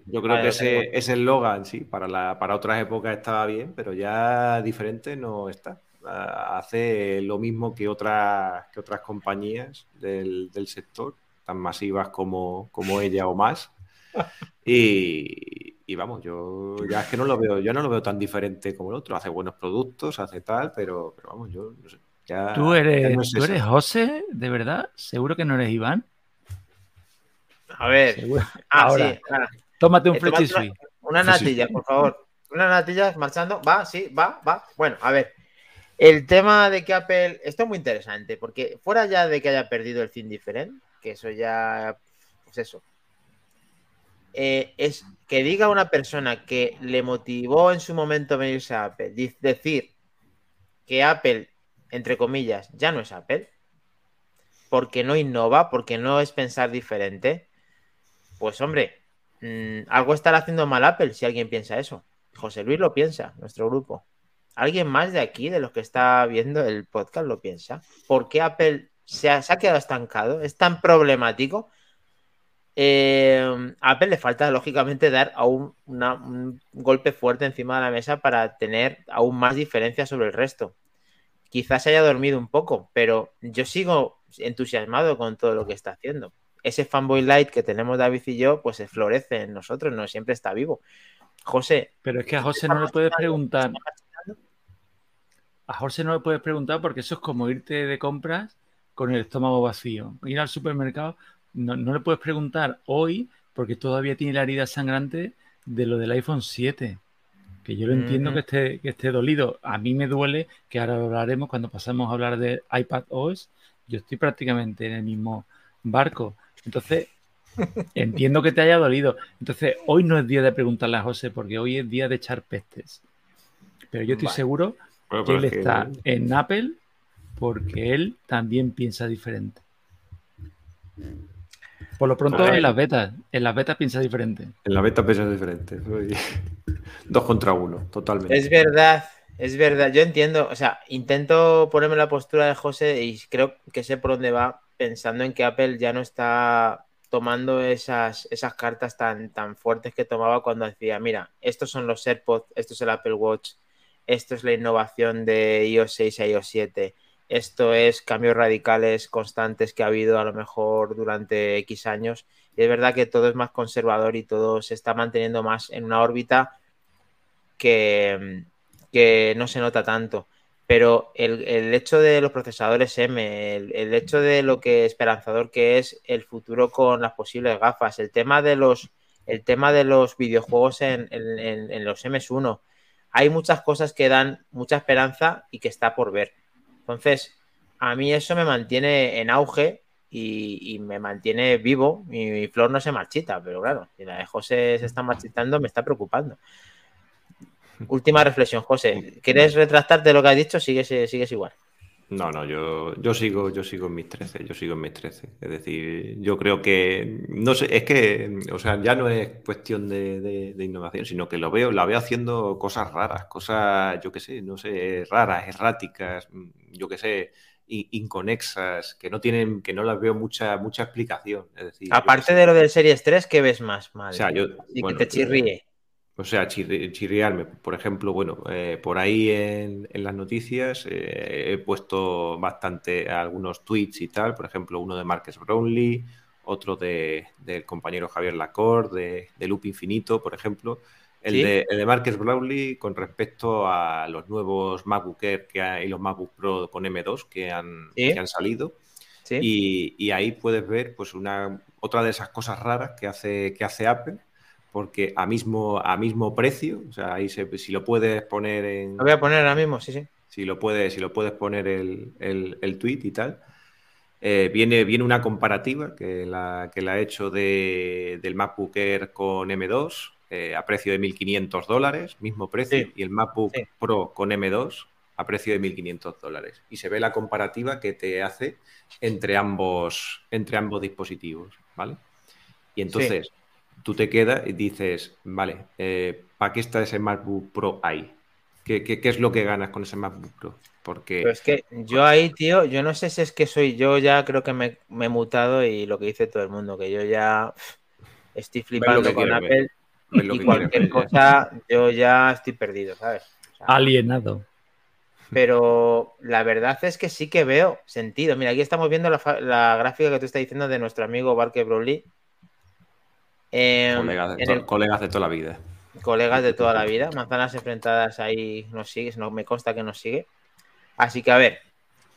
yo, creo que ese, ese eslogan, sí, para, la, para otras épocas estaba bien, pero ya diferente no está. Hace lo mismo que otras, que otras compañías del, del sector, tan masivas como, como ella o más. Y, y vamos, yo ya es que no lo veo, yo no lo veo tan diferente como el otro. Hace buenos productos, hace tal, pero, pero vamos, yo no sé. ¿Tú eres, ¿tú eres José? ¿De verdad? ¿Seguro que no eres Iván? A ver. Ah, Ahora, tómate un eh, una, una natilla, por favor. Una natilla marchando. Va, sí, va, va. Bueno, a ver. El tema de que Apple. Esto es muy interesante, porque fuera ya de que haya perdido el fin diferente, que eso ya. Pues eso. Eh, es que diga una persona que le motivó en su momento venirse a Apple, decir que Apple, entre comillas, ya no es Apple, porque no innova, porque no es pensar diferente, pues hombre, mm, algo estará haciendo mal Apple si alguien piensa eso. José Luis lo piensa, nuestro grupo. ¿Alguien más de aquí, de los que está viendo el podcast, lo piensa? ¿Por qué Apple se ha quedado estancado? ¿Es tan problemático? Eh, a Apple le falta, lógicamente, dar aún un golpe fuerte encima de la mesa para tener aún más diferencia sobre el resto. Quizás se haya dormido un poco, pero yo sigo entusiasmado con todo lo que está haciendo. Ese fanboy light que tenemos David y yo, pues se florece en nosotros, no siempre está vivo. José. Pero es que a José no le puedes preguntar. A José no le puedes preguntar porque eso es como irte de compras con el estómago vacío. Ir al supermercado no, le puedes preguntar hoy porque todavía tiene la herida sangrante de lo del iPhone 7. Que yo lo entiendo que, esté, que esté dolido. A mí me duele, que ahora hablaremos cuando pasamos a hablar de iPad OS. Yo estoy prácticamente en el mismo barco. Entonces, entiendo que te haya dolido. Entonces, hoy no es día de preguntarle a José, porque hoy es día de echar pestes. Pero yo estoy seguro que él está en Apple porque él también piensa diferente. Por lo pronto en las betas, en las betas piensa diferente. En la beta piensa diferente. Dos contra uno, totalmente. Es verdad, es verdad. Yo entiendo, o sea, intento ponerme la postura de José y creo que sé por dónde va, pensando en que Apple ya no está tomando esas, esas cartas tan, tan fuertes que tomaba cuando decía, mira, estos son los AirPods, esto es el Apple Watch, esto es la innovación de iOS 6 a iOS 7 esto es cambios radicales constantes que ha habido a lo mejor durante X años. Y es verdad que todo es más conservador y todo se está manteniendo más en una órbita que, que no se nota tanto. Pero el, hecho de los procesadores M, el, hecho de lo que esperanzador que es el futuro con las posibles gafas, el tema de los, el tema de los videojuegos en, en los MS1, hay muchas cosas que dan mucha esperanza y que está por ver. Entonces, a mí eso me mantiene en auge y, me mantiene vivo. Mi, flor no se marchita, pero claro, si la de José se está marchitando, me está preocupando. Última reflexión, José. ¿Quieres retractarte de lo que has dicho? Sigues, sigues igual. No, no, yo, yo sigo, yo sigo en mis 13, yo sigo en mis 13. Es decir, yo creo que, no sé, es que, o sea, ya no es cuestión de, innovación, sino que lo veo, la veo haciendo cosas raras, cosas, yo qué sé, no sé, raras, erráticas, yo qué sé, inconexas, que no tienen, que no las veo mucha, mucha explicación. Es decir, Aparte de lo del Series 3, ¿qué ves más? Madre? O sea, yo, y que te chirríe. O sea, chirriarme. Por ejemplo, bueno, eh, por ahí en, las noticias eh, he puesto bastante algunos tweets y tal. Por ejemplo, uno de Marques Brownlee, otro de, del compañero Javier Lacorte, de, Loop Infinito, por ejemplo. El, de, el de Marques Brownlee con respecto a los nuevos MacBook Air que hay, y los MacBook Pro con M2 que han, que han salido. Y, y, ahí puedes ver pues una otra de esas cosas raras que hace, que hace Apple porque a mismo, a mismo precio, o sea, ahí si lo puedes poner en... Lo voy a poner ahora mismo, sí, sí. Si lo puedes, si lo puedes poner el, el, tweet y tal. Eh, viene, viene una comparativa que la, que la he hecho de, del MacBook Air con M2 eh, a precio de 1.500 dólares, mismo precio, y el MacBook Pro con M2 a precio de 1.500 dólares. Y se ve la comparativa que te hace entre ambos, entre ambos dispositivos, ¿vale? Y entonces tú te quedas y dices, vale, eh, ¿para qué está ese MacBook Pro ahí? ¿Qué, ¿Qué, es lo que ganas con ese MacBook Pro? Porque... Pero es que yo ahí, tío, yo no sé si es que soy yo ya creo que me, he mutado y lo que dice todo el mundo, que yo ya estoy flipando con Apple y cualquier cosa yo ya estoy perdido, ¿sabes? Alienado. Pero la verdad es que sí que veo sentido. Mira, aquí estamos viendo la, gráfica que tú estás diciendo de nuestro amigo Barker Broly. Em, colegas, de toda la vida. Colegas de toda la vida. Manzanas enfrentadas ahí nos sigue, no me consta que nos sigue. Así que a ver,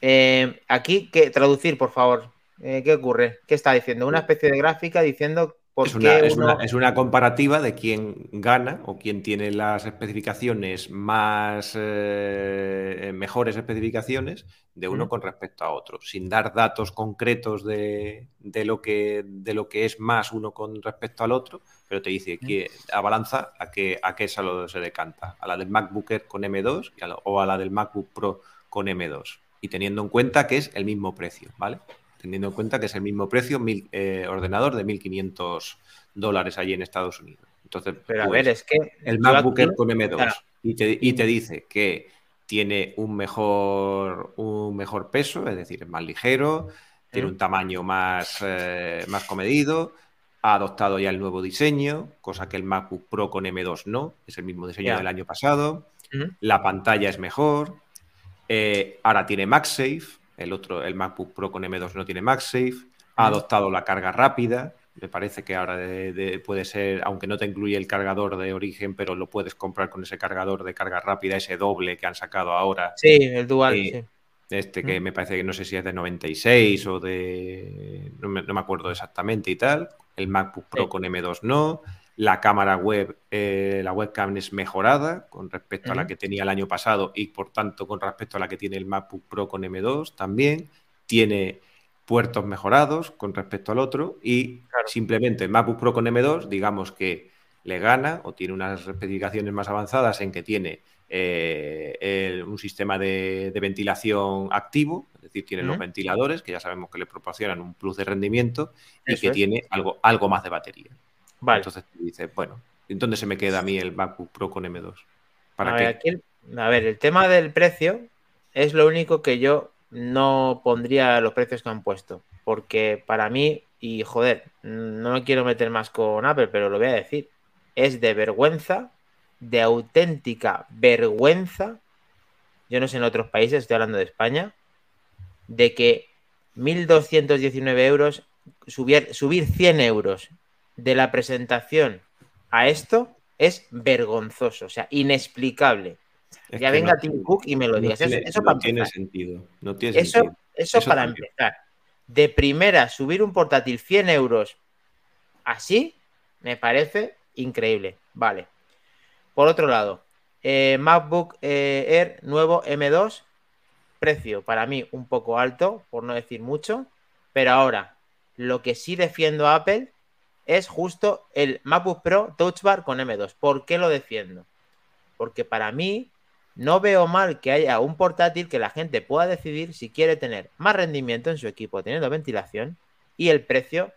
em, aquí que traducir, por favor. Eh, ¿Qué ocurre? ¿Qué está diciendo? Una especie de gráfica diciendo es una, comparativa de quién gana o quién tiene las especificaciones más eh, mejores especificaciones de uno con respecto a otro, sin dar datos concretos de, lo que, de lo que es más uno con respecto al otro, pero te dice que a balanza a qué, a qué se decanta, a la del MacBook Air con M2 o a la del MacBook Pro con M2, y teniendo en cuenta que es el mismo precio, ¿vale? Teniendo en cuenta que es el mismo precio, mil, eh, ordenador de 1.500 dólares allí en Estados Unidos. Entonces, Pero a ver, pues, es que el MacBook Air con M2 y, te, dice que tiene un mejor, un mejor peso, es decir, es más ligero, tiene un tamaño más, eh, más comedido, ha adoptado ya el nuevo diseño, cosa que el MacBook Pro con M2 no, es el mismo diseño del año pasado, la pantalla es mejor, eh, ahora tiene MagSafe, el otro, el MacBook Pro con M2 no tiene MagSafe, ha adoptado la carga rápida, me parece que ahora puede ser, aunque no te incluye el cargador de origen, pero lo puedes comprar con ese cargador de carga rápida, ese doble que han sacado ahora. Sí, el dual. Eh, este que me parece que no sé si es de 96 o de... No me, acuerdo exactamente y tal. El MacBook Pro con M2 no. La cámara web, eh, la webcam es mejorada con respecto a la que tenía el año pasado y por tanto con respecto a la que tiene el MacBook Pro con M2 también. Tiene puertos mejorados con respecto al otro y simplemente el MacBook Pro con M2, digamos que le gana o tiene unas especificaciones más avanzadas en que tiene eh, un sistema de, ventilación activo, es decir, tiene los ventiladores que ya sabemos que le proporcionan un plus de rendimiento y que tiene algo, algo más de batería. Entonces dices, bueno, ¿dónde se me queda a mí el MacBook Pro con M2? ¿Para a, Ver, a ver, el tema del precio es lo único que yo no pondría los precios que han puesto. Porque para mí, y joder, no me quiero meter más con Apple, pero lo voy a decir, es de vergüenza, de auténtica vergüenza, yo no sé en otros países, estoy hablando de España, de que 1.219 euros, subir, subir 100 euros de la presentación a esto es vergonzoso, o sea, inexplicable. ya venga Tim Cook y me lo digas. eso, no tiene sentido. No tiene eso, sentido. Eso, para empezar. De primera, subir un portátil 100 euros así, me parece increíble. Vale. Por otro lado, eh, MacBook eh, Air nuevo M2, precio para mí un poco alto, por no decir mucho. Pero ahora, lo que sí defiendo a Apple es justo el MacBook Pro Touch Bar con M2. ¿Por qué lo defiendo? Porque para mí no veo mal que haya un portátil que la gente pueda decidir si quiere tener más rendimiento en su equipo teniendo ventilación y el precio,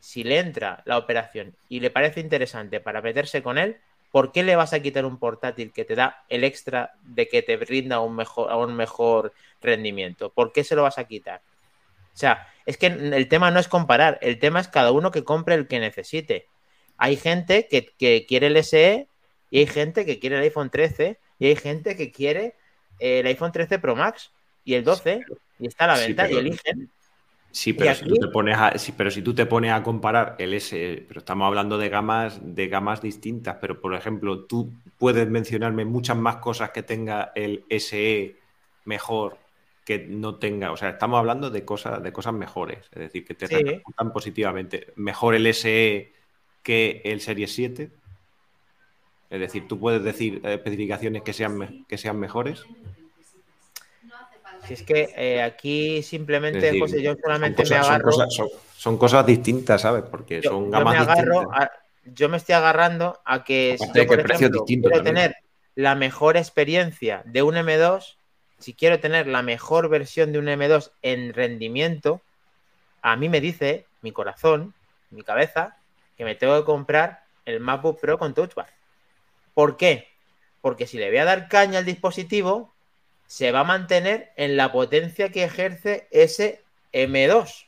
si le entra la operación y le parece interesante para meterse con él, ¿por qué le vas a quitar un portátil que te da el extra de que te brinda un mejor, un mejor rendimiento? ¿Por qué se lo vas a quitar? O sea, es que el tema no es comparar, el tema es cada uno que compre el que necesite. Hay gente que, quiere el SE y hay gente que quiere el iPhone 13 y hay gente que quiere el iPhone 13 Pro Max y el 12 y está a la venta y eligen. Sí, pero si, tú te pones a, pero si tú te pones a comparar el SE, pero estamos hablando de gamas, de gamas distintas, pero por ejemplo, tú puedes mencionarme muchas más cosas que tenga el SE mejor que no tenga, o sea, estamos hablando de cosas, de cosas mejores, es decir, que te sí. positivamente. Mejor el SE que el Serie 7. Es decir, tú puedes decir especificaciones que sean, que sean mejores. Si es que eh, aquí simplemente, José, yo solamente me agarro. Son cosas, distintas, ¿sabes? Porque son gamas yo me agarro yo me estoy agarrando a que si yo, por ejemplo, quiero tener la mejor experiencia de un M2, si quiero tener la mejor versión de un M2 en rendimiento, a mí me dice mi corazón, mi cabeza, que me tengo que comprar el MacBook Pro con Touch Bar. ¿Por qué? Porque si le voy a dar caña al dispositivo, se va a mantener en la potencia que ejerce ese M2.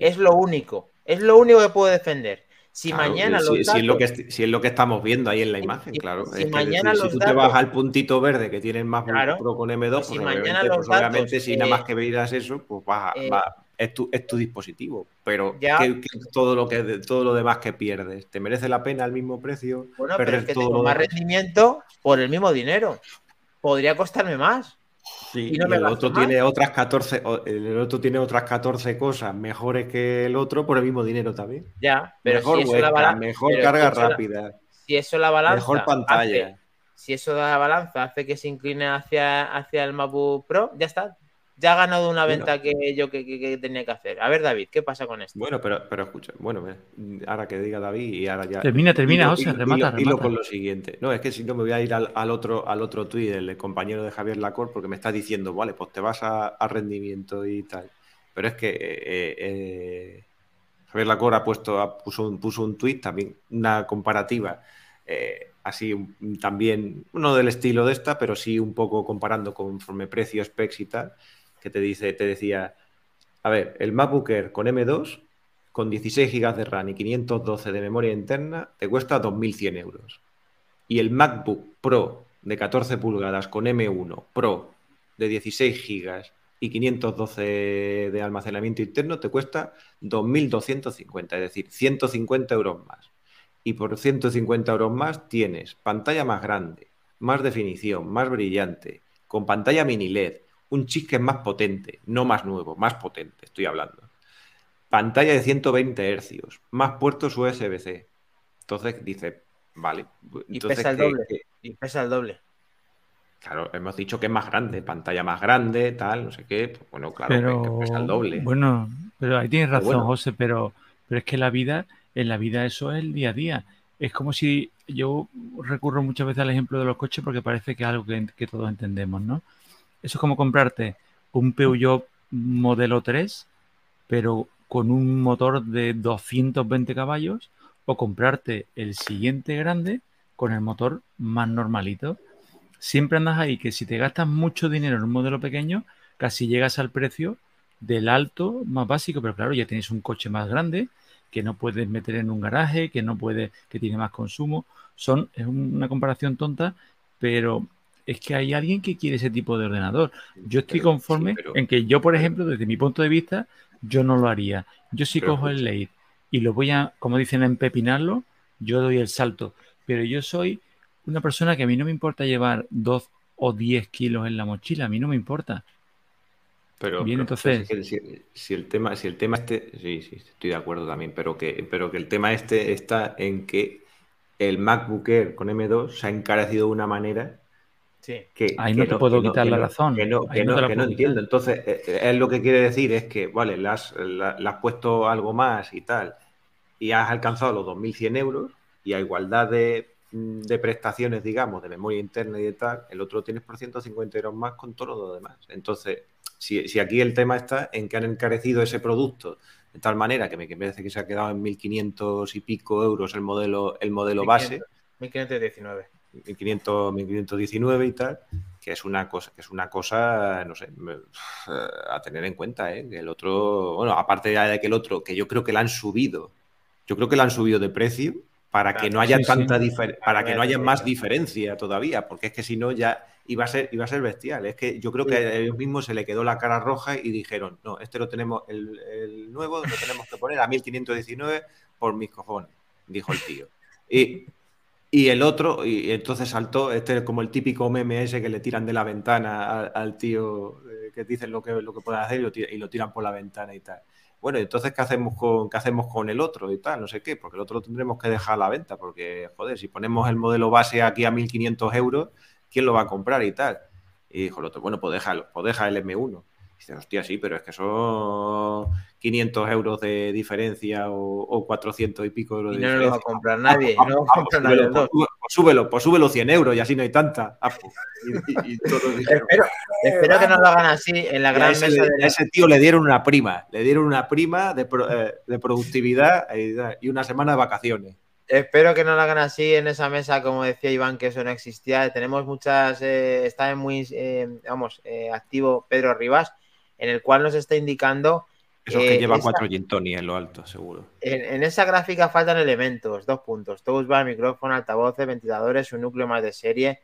Es lo único. Es lo único que puedo defender. Si mañana si, es lo que, si es lo que estamos viendo ahí en la imagen, claro. Si, mañana si tú te vas al puntito verde que tiene más claro, Pro con M2, pues, si mañana pues obviamente si nada más que veas eso, pues vas, eh, es, tu, es, tu, dispositivo. Pero todo, lo que, todo lo demás que pierdes, ¿te merece la pena al mismo precio? Bueno, pero es que tengo más rendimiento por el mismo dinero. Podría costarme más y, el otro tiene otras 14, el otro tiene otras 14 cosas mejores que el otro por el mismo dinero también. Ya, pero mejor si eso la mejor carga rápida. si eso la balanza. Mejor pantalla. si eso da la balanza hace que se incline hacia, hacia el MacBook Pro, ya está ya ha ganado una venta que yo que, tenía que hacer. A ver, David, ¿qué pasa con esto? Bueno, pero, pero escucha, bueno, ahora que diga David y ahora ya. Termina, termina, José, remata, remata. con lo siguiente. No, es que si no me voy a ir al, otro, al otro tuit del compañero de Javier Lacor porque me está diciendo, vale, pues te vas a, rendimiento y tal. Pero es que eh, eh, Javier Lacor ha puesto, puso, un, puso un tuit también, una comparativa. Eh, así también, no del estilo de esta, pero sí un poco comparando conforme precio, specs y tal que te dice, te decía, a ver, el MacBook con M2 con 16 GB de RAM y 512 de memoria interna te cuesta 2.100 euros. Y el MacBook Pro de 14 pulgadas con M1 Pro de 16 GB y 512 de almacenamiento interno te cuesta 2.250, es decir, 150 euros más. Y por 150 euros más tienes pantalla más grande, más definición, más brillante, con pantalla mini LED, un chip que es más potente, no más nuevo, más potente, estoy hablando. Pantalla de 120 Hz, más puertos USB-C. Entonces dice, vale. y pesa el doble. y pesa el doble. Claro, hemos dicho que es más grande, pantalla más grande, tal, no sé qué. Pues bueno, claro, que pesa el doble. Bueno, pero ahí tienes razón, José, pero, pero es que la vida, en la vida eso es el día a día. Es como si yo recurro muchas veces al ejemplo de los coches porque parece que es algo que todos entendemos, ¿no? Eso es como comprarte un Peugeot modelo 3, pero con un motor de 220 caballos, o comprarte el siguiente grande con el motor más normalito. Siempre andas ahí que si te gastas mucho dinero en un modelo pequeño, casi llegas al precio del alto más básico, pero claro, ya tienes un coche más grande que no puedes meter en un garaje, que no puede, que tiene más consumo. Son, es una comparación tonta, pero es que hay alguien que quiere ese tipo de ordenador. Yo estoy conforme en que yo, por ejemplo, desde mi punto de vista, yo no lo haría. Yo sí cojo el Late y lo voy a, como dicen, a empepinarlo, yo doy el salto. Pero yo soy una persona que a mí no me importa llevar dos o diez kilos en la mochila, a mí no me importa. Pero, Bien, entonces... si, el tema, si el tema este, sí, sí, estoy de acuerdo también, pero que, pero que el tema este está en que el MacBook Air con M2 se ha encarecido de una manera que, Ahí no te puedo quitar la razón. Que no, entiendo. Entonces, eh, eh, es lo que quiere decir es que, vale, le has, puesto algo más y tal, y has alcanzado los 2.100 euros, y a igualdad mm, de, prestaciones, digamos, de memoria interna y de tal, el otro tienes por 150 euros más con todo lo demás. Entonces, si, aquí el tema está en que han encarecido ese producto de tal manera que me parece que se ha quedado en 1.500 y pico euros el modelo, el modelo base. 1.519. 1500, 1519 y tal, que es una cosa, que es una cosa, no sé, a tener en cuenta, ¿eh? Que el otro, bueno, aparte de que el otro, que yo creo que la han subido, yo creo que la han subido de precio para que no haya tanta diferencia, para que no haya más diferencia todavía, porque es que si no ya iba a ser, iba a ser bestial. Es que yo creo que a ellos mismos se le quedó la cara roja y dijeron, no, este lo tenemos, el, el nuevo lo tenemos que poner a 1519 por mis cojones, dijo el tío. Y y el otro, y entonces saltó, este es como el típico meme ese que le tiran de la ventana al, tío, eh, que dicen lo que, lo que puede hacer y lo, tiran por la ventana y tal. Bueno, entonces, ¿qué hacemos, con, ¿qué hacemos con el otro y tal? No sé qué, porque el otro tendremos que dejar a la venta, porque, joder, si ponemos el modelo base aquí a 1.500 euros, ¿quién lo va a comprar y tal? Y dijo el otro, bueno, pues déjalo, pues deja el M1. Y dice, hostia, sí, pero es que son 500 euros de diferencia o, 400 y pico euros de y no diferencia. lo va a comprar nadie, no va a comprar nadie. pues súbelo, pues súbelo 100 euros y así no hay tanta. Ah, pues, espero, que no lo hagan así en la gran ese, mesa de... A ese tío le dieron una prima, le dieron una prima de, eh, de productividad y una semana de vacaciones. Espero que no lo hagan así en esa mesa, como decía Iván, que eso no existía. Tenemos muchas, eh, está muy, eh, vamos, eh, activo Pedro Rivas, en el cual nos está indicando... Eso es que lleva cuatro gin en lo alto, seguro. En, esa gráfica faltan elementos, dos puntos. Todos bar, micrófono, altavoces, ventiladores, un núcleo más de serie.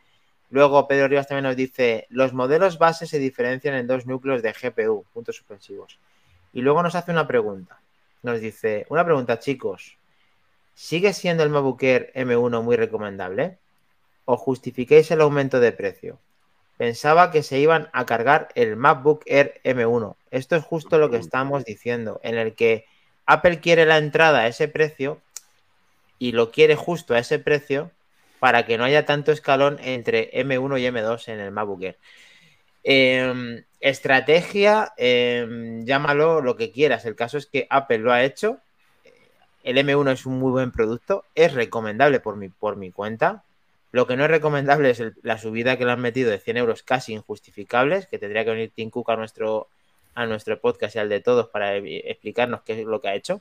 Luego Pedro Rivas también nos dice, los modelos base se diferencian en dos núcleos de GPU, puntos suspensivos. Y luego nos hace una pregunta. Nos dice, una pregunta, chicos. ¿Sigue siendo el MacBook Air M1 muy recomendable? ¿O justificáis el aumento de precio? Pensaba que se iban a cargar el MacBook Air M1. Esto es justo lo que estamos diciendo, en el que Apple quiere la entrada a ese precio y lo quiere justo a ese precio para que no haya tanto escalón entre M1 y M2 en el MacBook Air. Em, estrategia, em, llámalo lo que quieras. El caso es que Apple lo ha hecho el M1 es un muy buen producto, es recomendable por mi, por mi cuenta. Lo que no es recomendable es la subida que le han metido de 100 euros casi injustificables, que tendría que venir Tim Cook a nuestro, a nuestro podcast y al de todos para explicarnos qué es lo que ha hecho.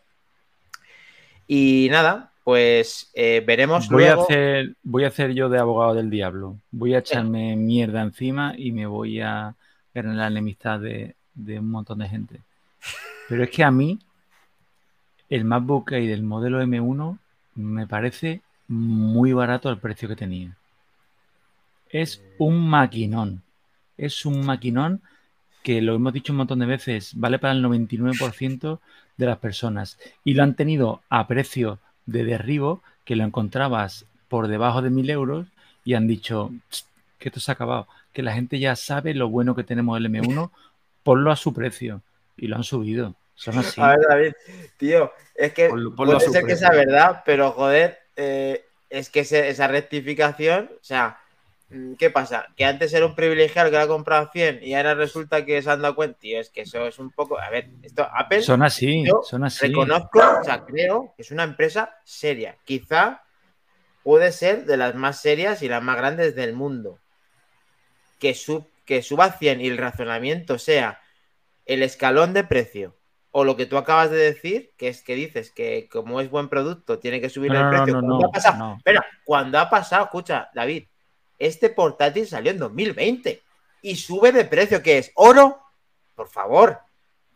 Y nada, pues eh, veremos voy luego... A hacer, voy a hacer yo de abogado del diablo. Voy a echarme mierda encima y me voy a ganar la enemistad de, de un montón de gente. Pero es que a mí el MacBook Air del modelo M1 me parece muy barato al precio que tenía. Es un maquinón. Es un maquinón que lo hemos dicho un montón de veces, vale para el 99% de las personas. Y lo han tenido a precio de derribo, que lo encontrabas por debajo de mil euros y han dicho que esto se ha acabado, que la gente ya sabe lo bueno que tenemos el M1, ponlo a su precio. Y lo han subido. Son así. A ver, David, tío, es que puede ser que sea verdad, pero joder, eh, es que esa rectificación, o sea, mm, ¿qué pasa? Que antes era un privilegiado que la comprado 100 y ahora resulta que se han dado cuenta, tío, es que eso es un poco, a ver, esto Apple son así, son así. Reconozco, o sea, creo que es una empresa seria, quizá puede ser de las más serias y las más grandes del mundo. Que, sub, que suba 100 y el razonamiento sea el escalón de precio o lo que tú acabas de decir, que es que dices que como es buen producto tiene que subir el precio. cuando ha pasado, Espera, cuando ha pasado, escucha, David, este portátil salió en 2020 y sube de precio, que es oro, por favor,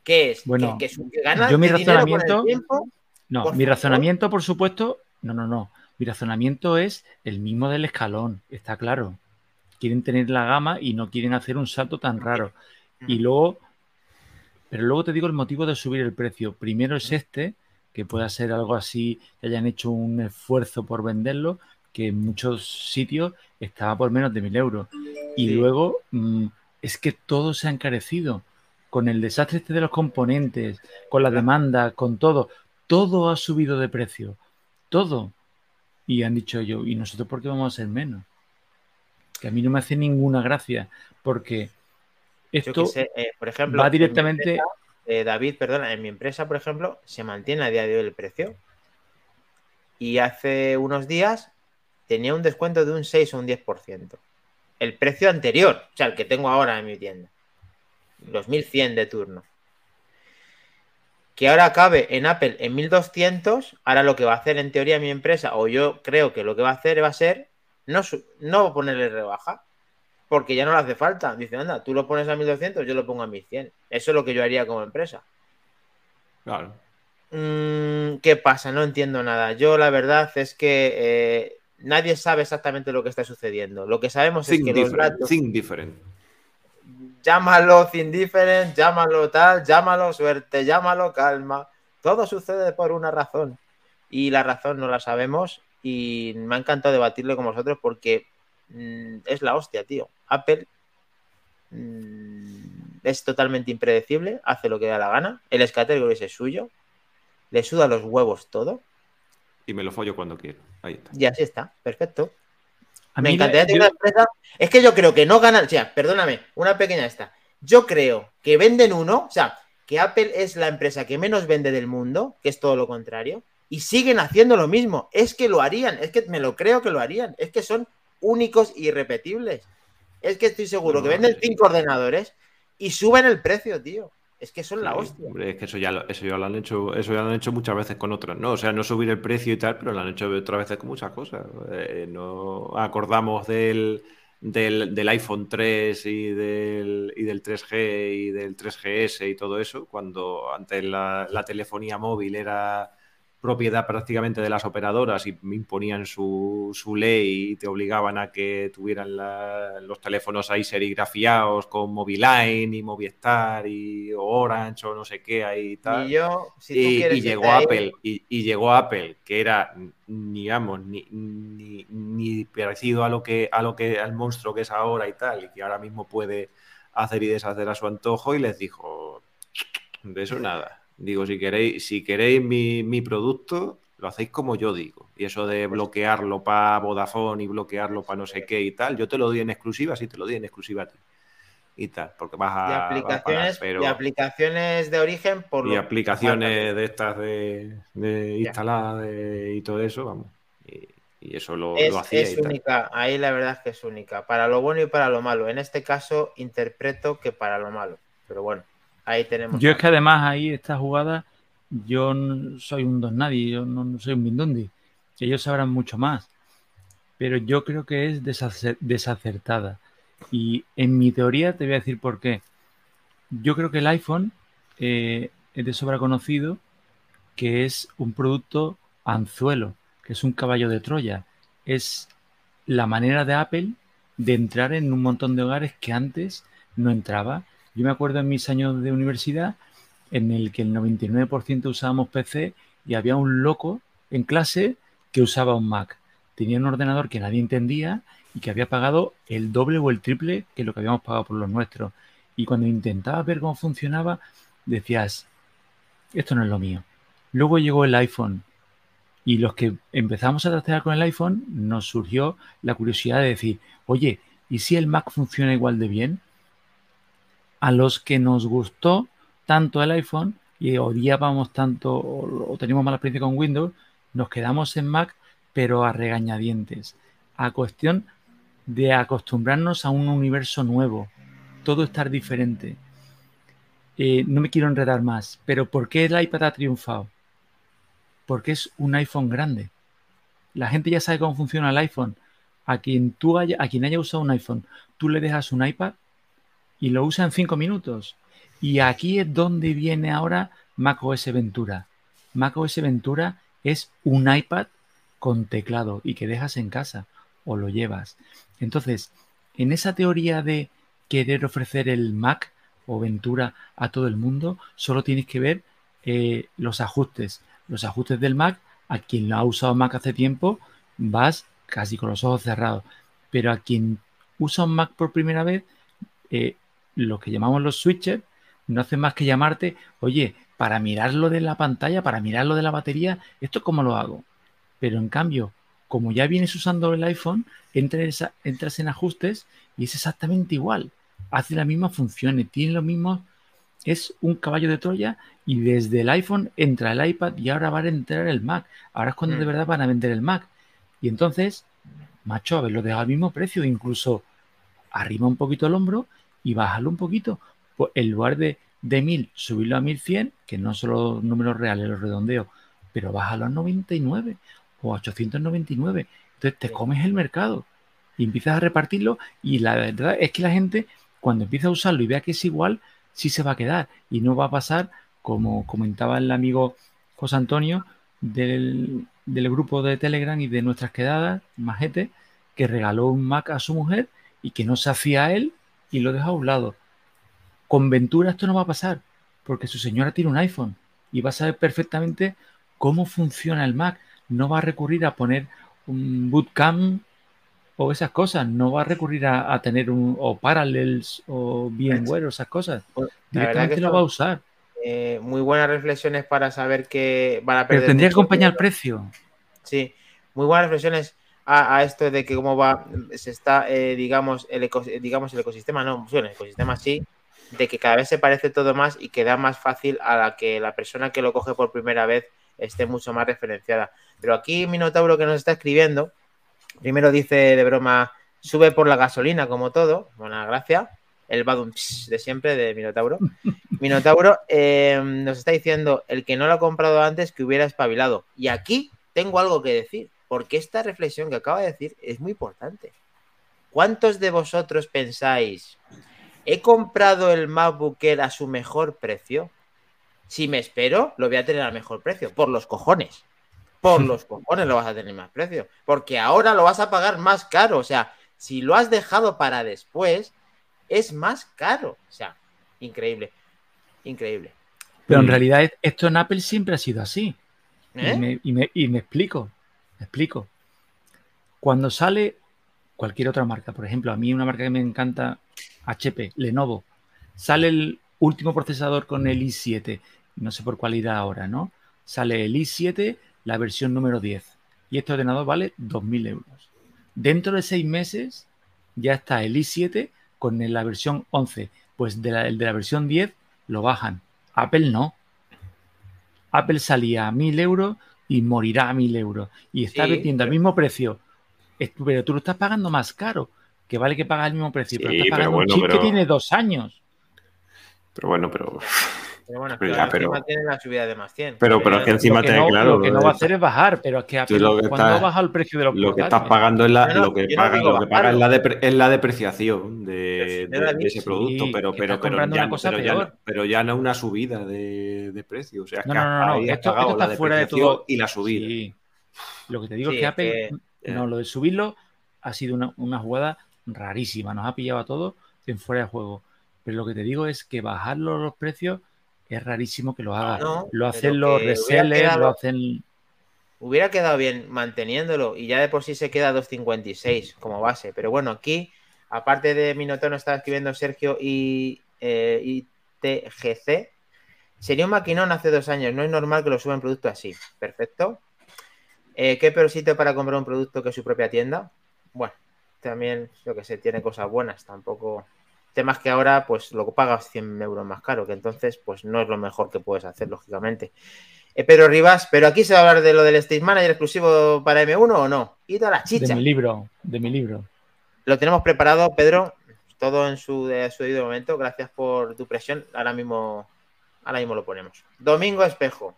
¿qué es? Bueno, que, yo mi razonamiento, no, mi razonamiento, por supuesto, no, no, no, mi razonamiento es el mismo del escalón, está claro. Quieren tener la gama y no quieren hacer un salto tan raro. Y luego pero luego te digo el motivo de subir el precio. Primero es este, que pueda ser algo así, que hayan hecho un esfuerzo por venderlo, que en muchos sitios estaba por menos de mil euros. Y luego mm, es que todo se ha encarecido. Con el desastre este de los componentes, con la demanda, con todo, todo ha subido de precio. Todo. Y han dicho yo, ¿y nosotros por qué vamos a ser menos? Que a mí no me hace ninguna gracia, porque esto eh, por ejemplo, va directamente. Eh, David, perdona, en mi empresa, por ejemplo, se mantiene a día de hoy el precio. Y hace unos días tenía un descuento de un 6 o un 10%. El precio anterior, o sea, el que tengo ahora en mi tienda. Los 1100 de turno. Que ahora cabe en Apple en 1200. Ahora lo que va a hacer en teoría mi empresa, o yo creo que lo que va a hacer va a ser no, no ponerle rebaja, porque ya no le hace falta. Dice, anda, tú lo pones a 1200, yo lo pongo a 1100. Eso es lo que yo haría como empresa. Claro. Mm, ¿Qué pasa? No entiendo nada. Yo la verdad es que eh, nadie sabe exactamente lo que está sucediendo. Lo que sabemos es que los datos... Different. Llámalo Think Different, llámalo tal, llámalo suerte, llámalo calma. Todo sucede por una razón. Y la razón no la sabemos. Y me ha encantado debatirle con vosotros porque mm, es la hostia, tío. Apple mm, es totalmente impredecible, hace lo que da la gana. El escaterio es suyo, le suda los huevos todo. Y me lo follo cuando quiero. Ahí está. Y así está, perfecto. me encantaría tener una empresa. Es que yo creo que no ganan. O sea, perdóname, una pequeña esta. Yo creo que venden uno, o sea, que Apple es la empresa que menos vende del mundo, que es todo lo contrario. y siguen haciendo lo mismo. Es que lo harían, es que me lo creo que lo harían, es que son únicos e irrepetibles. Es que estoy seguro que venden cinco ordenadores y suben el precio, tío. Es que son la hostia. es que eso ya, lo, eso ya lo han hecho, eso ya lo han hecho muchas veces con otros, ¿no? O sea, no subir el precio y tal, pero lo han hecho otras veces con muchas cosas. Eh, no acordamos del, del, iPhone 3 y del, y del 3G y del 3GS y todo eso, cuando antes la telefonía móvil era propiedad prácticamente de las operadoras y imponían su, su ley y te obligaban a que tuvieran los teléfonos ahí serigrafiados con Moviline y Movistar y Orange o no sé qué ahí y tal. Y, llegó Apple y, llegó Apple que era digamos ni, ni, ni, parecido a lo que a lo que al monstruo que es ahora y tal y que ahora mismo puede hacer y deshacer a su antojo y les dijo de eso nada Digo, si queréis, si queréis mi, producto, lo hacéis como yo digo. Y eso de bloquearlo para Vodafone y bloquearlo para no sé qué y tal, yo te lo doy en exclusiva, sí, te lo doy en exclusiva a ti. Y tal, porque vas a. aplicaciones, y aplicaciones de origen por Y aplicaciones de estas de, instaladas y todo eso, vamos. Y, eso lo, es, hacía. Es única, ahí la verdad es que es única, para lo bueno y para lo malo. En este caso, interpreto que para lo malo. Pero bueno. Ahí tenemos. Yo es que además ahí esta jugada, yo no soy un don nadie, yo no, soy un Mindundi. Ellos sabrán mucho más. Pero yo creo que es desacertada. Y en mi teoría te voy a decir por qué. Yo creo que el iPhone eh, es de sobra conocido que es un producto anzuelo, que es un caballo de Troya. Es la manera de Apple de entrar en un montón de hogares que antes no entraba yo me acuerdo en mis años de universidad en el que el 99% usábamos PC y había un loco en clase que usaba un Mac. Tenía un ordenador que nadie entendía y que había pagado el doble o el triple que lo que habíamos pagado por los nuestros. Y cuando intentaba ver cómo funcionaba, decías, esto no es lo mío. Luego llegó el iPhone y los que empezamos a tratar con el iPhone nos surgió la curiosidad de decir, oye, ¿y si el Mac funciona igual de bien? A los que nos gustó tanto el iPhone y odiábamos tanto o, teníamos mala experiencia con Windows, nos quedamos en Mac, pero a regañadientes, a cuestión de acostumbrarnos a un universo nuevo, todo estar diferente. Eh, no me quiero enredar más, pero ¿por qué el iPad ha triunfado? Porque es un iPhone grande. La gente ya sabe cómo funciona el iPhone. A quien, tú haya, a quien haya usado un iPhone, tú le dejas un iPad y lo usa en cinco minutos. Y aquí es donde viene ahora macOS Ventura. macOS Ventura es un iPad con teclado y que dejas en casa o lo llevas. Entonces, en esa teoría de querer ofrecer el Mac o Ventura a todo el mundo, solo tienes que ver eh, los ajustes. Los ajustes del Mac, a quien lo ha usado Mac hace tiempo, vas casi con los ojos cerrados. Pero a quien usa un Mac por primera vez, eh, lo que llamamos los switches no hacen más que llamarte, oye, para mirarlo de la pantalla, para mirarlo de la batería, ¿esto cómo lo hago? Pero en cambio, como ya vienes usando el iPhone, entras, entras en ajustes y es exactamente igual. Hace las mismas funciones, tiene lo mismo, es un caballo de Troya y desde el iPhone entra el iPad y ahora va a entrar el Mac. Ahora es cuando de mm. verdad van a vender el Mac. Y entonces, macho, a ver, lo deja al mismo precio, incluso arriba un poquito el hombro y bajarlo un poquito. Pues en lugar de, de 1000, subirlo a 1100, que no son los números reales, los redondeos, pero bájalo a 99 o a 899. Entonces te comes el mercado y empiezas a repartirlo y la verdad es que la gente cuando empieza a usarlo y vea que es igual, sí se va a quedar y no va a pasar como comentaba el amigo José Antonio del, del grupo de Telegram y de nuestras quedadas, Majete, que regaló un Mac a su mujer y que no se hacía él y lo deja a un lado. Con Ventura esto no va a pasar, porque su señora tiene un iPhone y va a saber perfectamente cómo funciona el Mac. No va a recurrir a poner un bootcamp o esas cosas. No va a recurrir a, tener un o Parallels o VMware o esas cosas. Pues, Directamente lo va a usar. Eh, muy buenas reflexiones para saber que van a perder. Pero tendría que acompañar el precio. Sí, muy buenas reflexiones a, esto de que cómo va, se está, eh, digamos, el digamos, el ecosistema, no, el ecosistema sí, de que cada vez se parece todo más y que da más fácil a la que la persona que lo coge por primera vez esté mucho más referenciada. Pero aquí Minotauro que nos está escribiendo, primero dice de broma, sube por la gasolina como todo, buena gracia, el badum de siempre de Minotauro. Minotauro eh, nos está diciendo, el que no lo ha comprado antes que hubiera espabilado. Y aquí tengo algo que decir, porque esta reflexión que acaba de decir es muy importante. ¿Cuántos de vosotros pensáis, he comprado el MacBook Air a su mejor precio? Si me espero, lo voy a tener a mejor precio, por los cojones. Por los cojones lo vas a tener más precio, porque ahora lo vas a pagar más caro. O sea, si lo has dejado para después, es más caro. O sea, increíble, increíble. Pero en realidad esto en Apple siempre ha sido así. ¿Eh? Y, me, y me explico, explico. Cuando sale cualquier otra marca. Por ejemplo, a mí una marca que me encanta, HP, Lenovo. Sale el último procesador con el i7, no sé por cuál irá ahora, ¿no? Sale el i7, la versión número 10. Y este ordenador vale 2.000 euros. Dentro de seis meses ya está el i7 con la versión 11. Pues el de la versión 10 lo bajan. Apple no. Apple salía a 1.000 euros y morirá a 1.000 euros. Y está vendiendo al mismo precio pero tú lo estás pagando más caro, que vale que paga el mismo precio, pero estás pagando un chip que tiene dos años. Pero bueno, pero. Pero bueno, pero, encima tiene la subida de más 100. Pero, pero es que encima tiene, claro. Lo que no va a hacer es bajar, pero es que, cuando baja el precio de los Lo que estás pagando es la, lo que paga, lo que paga es, la es la depreciación de, de, ese producto, pero, pero, pero, ya, pero, ya, pero ya no una subida de, de precio. O sea, no, no, no, no. Esto, esto está fuera de todo. Y la subida. Lo que te digo es que Apple no, lo de subirlo ha sido una, jugada rarísima. Nos ha pillado a todos en fuera de juego. Pero lo que te digo es que bajarlo los precios es rarísimo que lo haga. lo hacen los resellers, lo hacen. Hubiera quedado bien manteniéndolo y ya de por sí se queda 2.56 como base. Pero bueno, aquí, aparte de Minotono, estaba escribiendo Sergio y eh, ITGC. Sería un maquinón hace dos años. No es normal que lo suban producto así. Perfecto. Eh, ¿Qué peor sitio para comprar un producto que su propia tienda? Bueno, también, yo que sé, tiene cosas buenas, tampoco. Temas que ahora, pues lo pagas 100 euros más caro, que entonces, pues no es lo mejor que puedes hacer, lógicamente. Eh, Pedro Rivas, pero aquí se va a hablar de lo del State Manager exclusivo para M1 o no? Y toda la chicha. De mi libro, de mi libro. Lo tenemos preparado, Pedro, todo en su, de, su debido momento. Gracias por tu presión. Ahora mismo, ahora mismo lo ponemos. Domingo Espejo.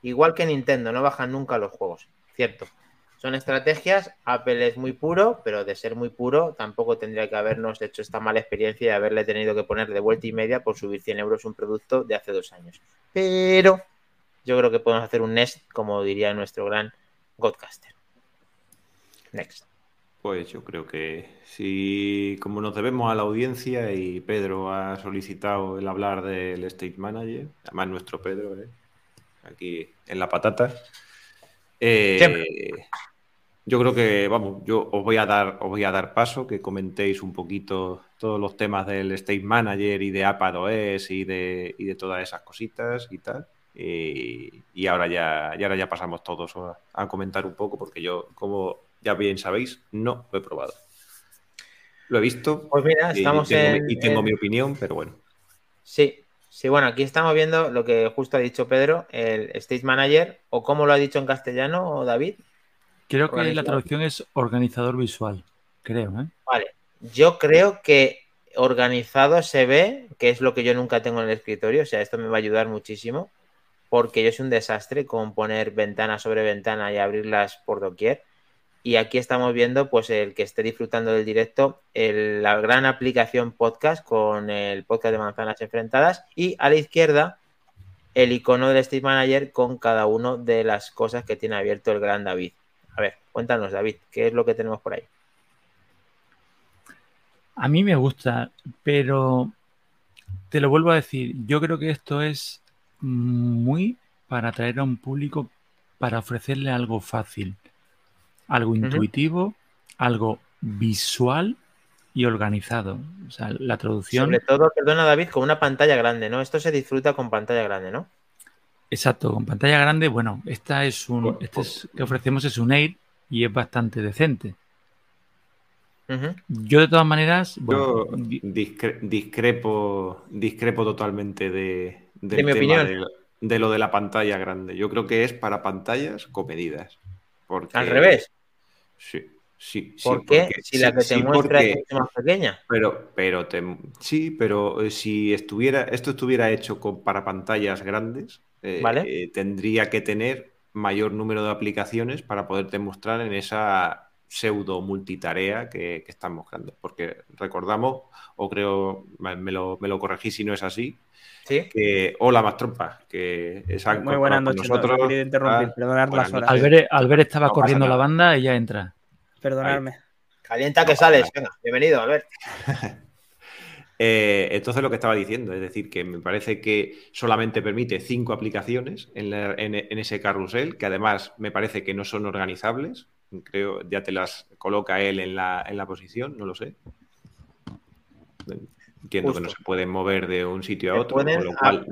Igual que Nintendo, no bajan nunca los juegos. Cierto. Son estrategias. Apple es muy puro, pero de ser muy puro, tampoco tendría que habernos hecho esta mala experiencia y haberle tenido que poner de vuelta y media por subir 100 euros un producto de hace dos años. Pero yo creo que podemos hacer un Nest, como diría nuestro gran Godcaster. Next. Pues yo creo que si, como nos debemos a la audiencia y Pedro ha solicitado el hablar del State Manager, además nuestro Pedro, ¿eh? aquí en la patata, eh, yo creo que, vamos, yo os voy a dar, os voy a dar paso, que comentéis un poquito todos los temas del State Manager y de iPadOS y de, y de todas esas cositas y tal. Y, ahora ya, y ahora ya pasamos todos a, comentar un poco, porque yo, como ya bien sabéis, no lo he probado. Lo he visto. Pues mira, estamos y tengo, y tengo mi opinión, pero bueno. Sí, Sí, bueno, aquí estamos viendo lo que justo ha dicho Pedro, el Stage Manager, o cómo lo ha dicho en castellano, David. Creo que la traducción es organizador visual, creo. ¿eh? Vale, yo creo que organizado se ve, que es lo que yo nunca tengo en el escritorio, o sea, esto me va a ayudar muchísimo, porque yo soy un desastre con poner ventana sobre ventana y abrirlas por doquier. Y aquí estamos viendo, pues, el que esté disfrutando del directo, la gran aplicación podcast con el podcast de manzanas enfrentadas. Y a la izquierda, el icono del State Manager con cada una de las cosas que tiene abierto el gran David. A ver, cuéntanos, David, ¿qué es lo que tenemos por ahí? A mí me gusta, pero te lo vuelvo a decir, yo creo que esto es muy para atraer a un público, para ofrecerle algo fácil algo intuitivo, algo visual y organizado. O sea, la traducción. Sobre todo, perdona David, con una pantalla grande, ¿no? Esto se disfruta con pantalla grande, ¿no? Exacto, con pantalla grande, bueno, esta es un, este que ofrecemos es un Air y es bastante decente. Yo de todas maneras, yo discrepo, discrepo totalmente de, de mi opinión. de lo de la pantalla grande. Yo creo que es para pantallas comedidas. Porque... Al revés. Sí. Sí, ¿Por qué? si la que te muestra es más pequeña. Pero, pero sí, pero eh, si estuviera, esto estuviera hecho con, para pantallas grandes, eh, eh, tendría que tener mayor número de aplicaciones para poderte mostrar en esa pseudo multitarea que, que están mostrando. Porque recordamos, o creo, me lo, me lo corregí si no es así, ¿Sí? Que, hola, más trompas. Que Muy buenas noches. Nosotros, no, interrumpir, ah, perdonar las horas. Albert, estaba corriendo la banda y ya entra. Perdonadme. Calienta que sales. Venga, bienvenido, Albert. Eh, entonces lo que estaba diciendo, es decir, que me parece que solamente permite cinco aplicaciones en, ese carrusel, que además me parece que no son organizables. Creo, ya te las coloca él en la, en la posición, no lo sé. Entiendo que no se pueden mover de un sitio a otro. Con lo cual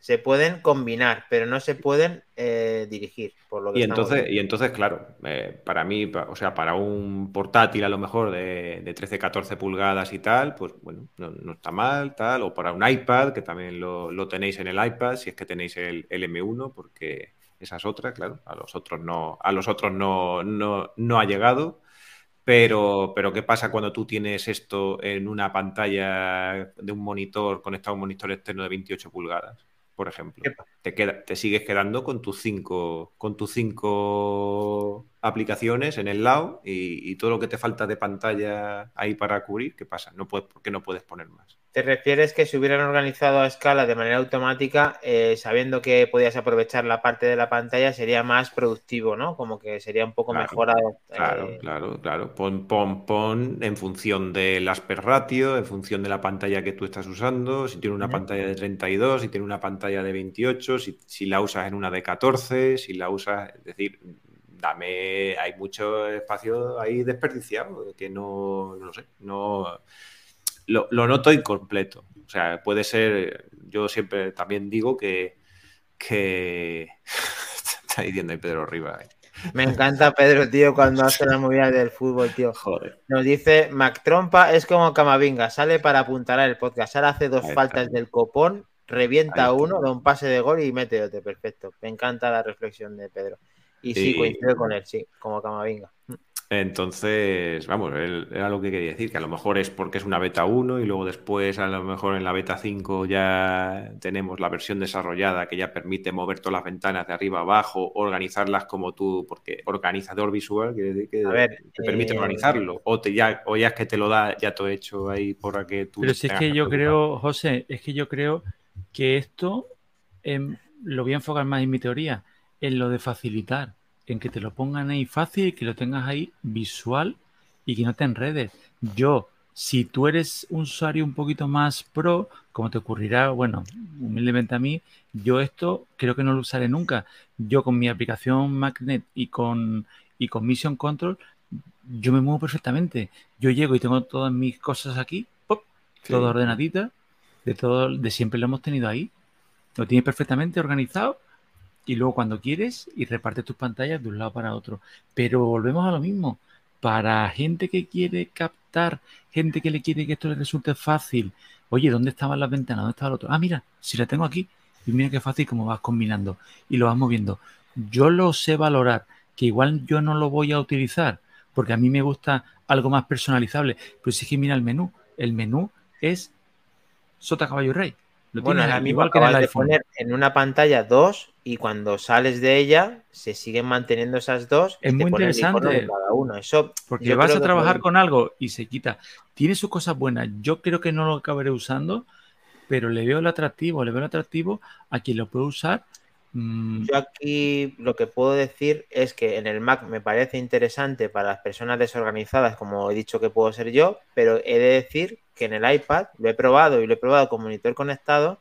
se pueden combinar, pero no se pueden eh, dirigir. Por lo que y, entonces, y entonces, claro, eh, para mí, o sea, para un portátil a lo mejor de, de 13, 14 pulgadas y tal, pues bueno, no, está mal, tal, o para un iPad, que también lo, tenéis en el iPad, si es que tenéis el, M1, porque esa es otra, claro, a los otros no, a los otros no, no, no ha llegado. Pero, pero, ¿qué pasa cuando tú tienes esto en una pantalla de un monitor conectado a un monitor externo de 28 pulgadas? Por ejemplo. Te, queda, te sigues quedando con tus cinco, con tus cinco aplicaciones en el lado y, todo lo que te falta de pantalla ahí para cubrir, ¿qué pasa? No puedes, ¿Por qué no puedes poner más? ¿Te refieres que si hubieran organizado a escala de manera automática, eh, sabiendo que podías aprovechar la parte de la pantalla, sería más productivo, ¿no? Como que sería un poco mejorado. Claro, eh, claro, claro. Pon, pon, pon en función del asper ratio, en función de la pantalla que tú estás usando, si tiene una pantalla de 32, si tiene una pantalla de 28, si, si la usas en una de 14, si la usas, es decir, dame, hay mucho espacio ahí desperdiciado, que no, no sé, no lo, noto incompleto. O sea, puede ser, yo siempre también digo que, que... está diciendo ahí Pedro Rivas. Eh. Me encanta Pedro, tío, cuando hace la movida del fútbol, tío. Joder. Nos dice, Mac Trompa es como Camavinga, sale para apuntalar el podcast. Ahora hace dos faltas del copón, revienta uno, da un pase de gol y mete otro. Perfecto. Me encanta la reflexión de Pedro. Y sí, coincido con él, sí, como Camavinga. Entonces, vamos, era lo que quería decir, que a lo mejor es porque es una beta 1 y luego después a lo mejor en la beta 5 ya tenemos la versión desarrollada que ya permite mover todas las ventanas de arriba a abajo, organizarlas como tú, porque organizador visual quiere decir que te permite eh, organizarlo, o, te ya, o ya es que te lo da ya todo hecho ahí por que tú... Pero si es que yo creo, José, es que yo creo que esto em, lo voy a enfocar más en mi teoría, en lo de facilitar en que te lo pongan ahí fácil que lo tengas ahí visual y que no te enredes. Yo, si tú eres un usuario un poquito más pro, como te ocurrirá, bueno, humildemente a mí, yo esto creo que no lo usaré nunca. Yo con mi aplicación Magnet y con, y con Mission Control, yo me muevo perfectamente. Yo llego y tengo todas mis cosas aquí, pop, todo ordenadita, de todo, de siempre lo hemos tenido ahí. Lo tienes perfectamente organizado y luego cuando quieres y reparte tus pantallas de un lado para otro. Pero volvemos a lo mismo. Para gente que quiere captar, gente que le quiere que esto le resulte fácil. Oye, ¿dónde estaban las ventanas? ¿Dónde estaba el otro? Ah, mira, si la tengo aquí. Y mira qué fácil como vas combinando y lo vas moviendo. Yo lo sé valorar, que igual yo no lo voy a utilizar, porque a mí me gusta algo más personalizable. Pero si es que mira el menú. El menú es Sota Caballo Rey. Lo bueno, igual que en el iPhone. poner en una pantalla dos y cuando sales de ella se siguen manteniendo esas dos. Es muy interesante. Cada uno. Eso, porque vas a trabajar con algo y se quita. Tiene sus cosas buenas. Yo creo que no lo acabaré usando, pero le veo el atractivo, le veo el atractivo a quien lo puede usar. Mm. Yo aquí lo que puedo decir es que en el Mac me parece interesante para las personas desorganizadas, como he dicho que puedo ser yo, pero he de decir que en el iPad lo he probado y lo he probado con monitor conectado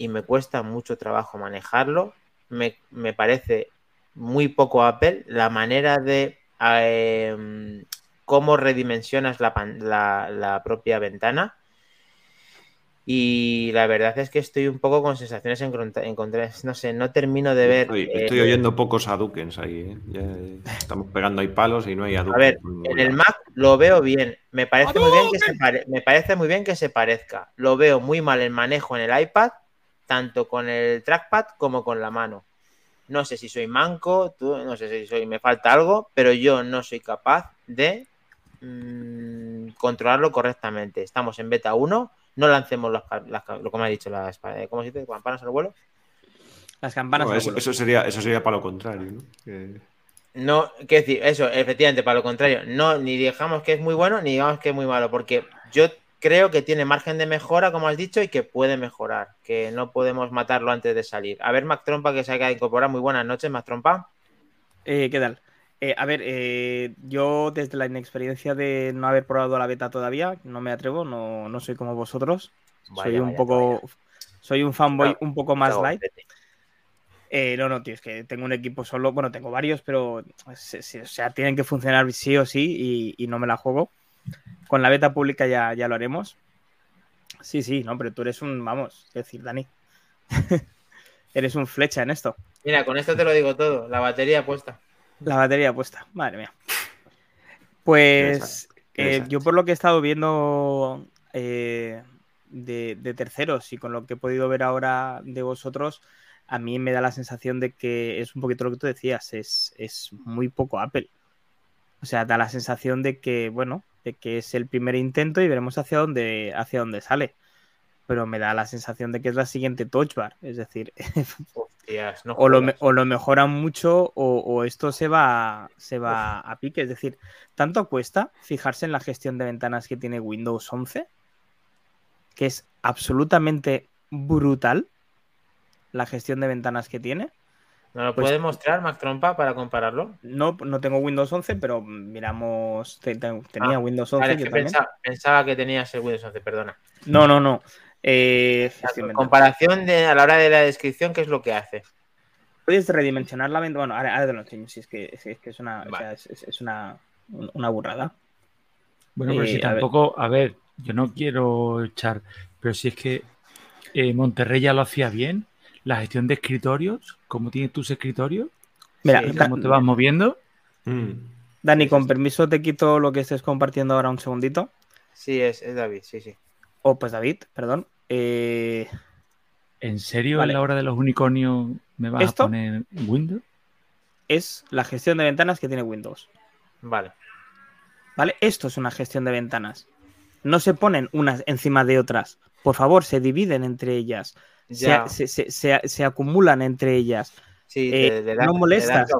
y me cuesta mucho trabajo manejarlo. Me, parece muy poco Apple la manera de em, cómo redimensionas la, la, propia ventana. Y la verdad es que estoy un poco con sensaciones encontradas. No sé, no termino de ver. Estoy, eh, oyendo pocos Adukens ahí. ¿eh? estamos pegando ahí palos y no hay Adukens. A ver, en el Mac lo veo bien. Me parece, muy bien que se me parece muy bien que se parezca. Lo veo muy mal el manejo en el iPad tanto con el trackpad como con la mano. No sé si soy manco, tú, no sé si soy, me falta algo, pero yo no soy capaz de mm, controlarlo correctamente. Estamos en beta 1, no lancemos las, lo que me ha dicho, las ¿cómo se dice? campanas al vuelo. Las campanas al vuelo. Eso sería, eso sería para lo contrario, ¿no? No, qué decir, eso, efectivamente, para lo contrario, no, ni dejamos que es muy bueno, ni digamos que es muy malo, porque yo creo que tiene margen de mejora, como has dicho, y que puede mejorar, que no podemos matarlo antes de salir. A ver, Mac Trompa, que se ha incorporado. Muy buenas noches, Mac Trompa. Eh, ¿Qué tal? Eh, a ver, eh, yo desde la inexperiencia de no haber probado la beta todavía, no me atrevo, no, no soy como vosotros. soy un poco, soy un fanboy un poco más light. no, no, tío, es que tengo un equipo solo, bueno, tengo varios, pero o sea, tienen que funcionar sí o sí y no me la juego. Con la beta pública ya, ya lo haremos. Sí, sí, no, pero tú eres un, vamos, es decir, Dani. eres un flecha en esto. Mira, con esto te lo digo todo. La batería puesta. La batería puesta, madre mía. Pues eh, yo por lo que he estado viendo eh, de, terceros y con lo que he podido ver ahora de vosotros, a mí me da la sensación de que es un poquito lo que tú decías, es, es muy poco Apple. O sea, da la sensación de que, bueno, de que es el primer intento y veremos hacia dónde, hacia dónde sale. Pero me da la sensación de que es la siguiente Touch Bar. Es decir, o, lo, mejoran mucho o, esto se va, se va a pique. Es decir, tanto cuesta fijarse en la gestión de ventanas que tiene Windows 11, que es absolutamente brutal la gestión de ventanas que tiene. ¿No lo pues puede mostrar Mac Trompa para compararlo? No, no tengo Windows 11, pero miramos. Tenía ah, Windows 11. pensaba, que tenías el Windows 11, perdona. No, no, no. Eh, comparación de, a la hora de la descripción, ¿qué es lo que hace? Puedes redimensionar la ventana. Bueno, ahora, te lo enseño, si es que, es, una, es, una, una, burrada. Bueno, pero si eh, tampoco, a ver. yo no quiero echar, pero si es que eh, Monterrey ya lo hacía bien, la gestión de escritorios, cómo tienes tus escritorios, Mira, cómo te vas moviendo. Mm. Dani, con permiso te quito lo que estés compartiendo ahora un segundito. Sí, es, David, sí, sí. Oh, pues David, perdón. Eh, ¿En serio a la hora de los unicornios me vas a poner Windows? Es la gestión de ventanas que tiene Windows. Vale. Vale, esto es una gestión de ventanas. No se ponen unas encima de otras. Por favor, se dividen entre ellas se, acumulan entre ellas. Sí, eh, no molestas.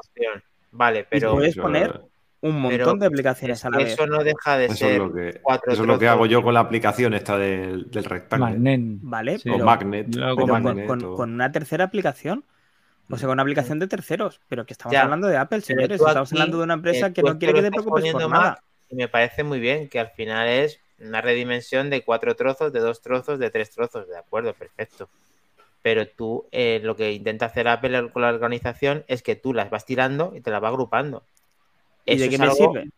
Vale, pero. puedes poner un montón de aplicaciones a la vez. Eso no deja de ser. Es lo que, eso es lo que hago yo con la aplicación esta del, del rectángulo. Magnet. Vale, o Magnet. con, una tercera aplicación. O sea, con una aplicación de terceros. Pero que estamos hablando de Apple, señores. Estamos hablando de una empresa que no quiere que te preocupes por nada. Y me parece muy bien que al final es una redimensión de cuatro trozos, de dos trozos, de tres trozos. De acuerdo, perfecto pero tú eh, lo que intenta hacer Apple con la organización es que tú las vas tirando y te las vas agrupando. ¿Y de qué me sirve?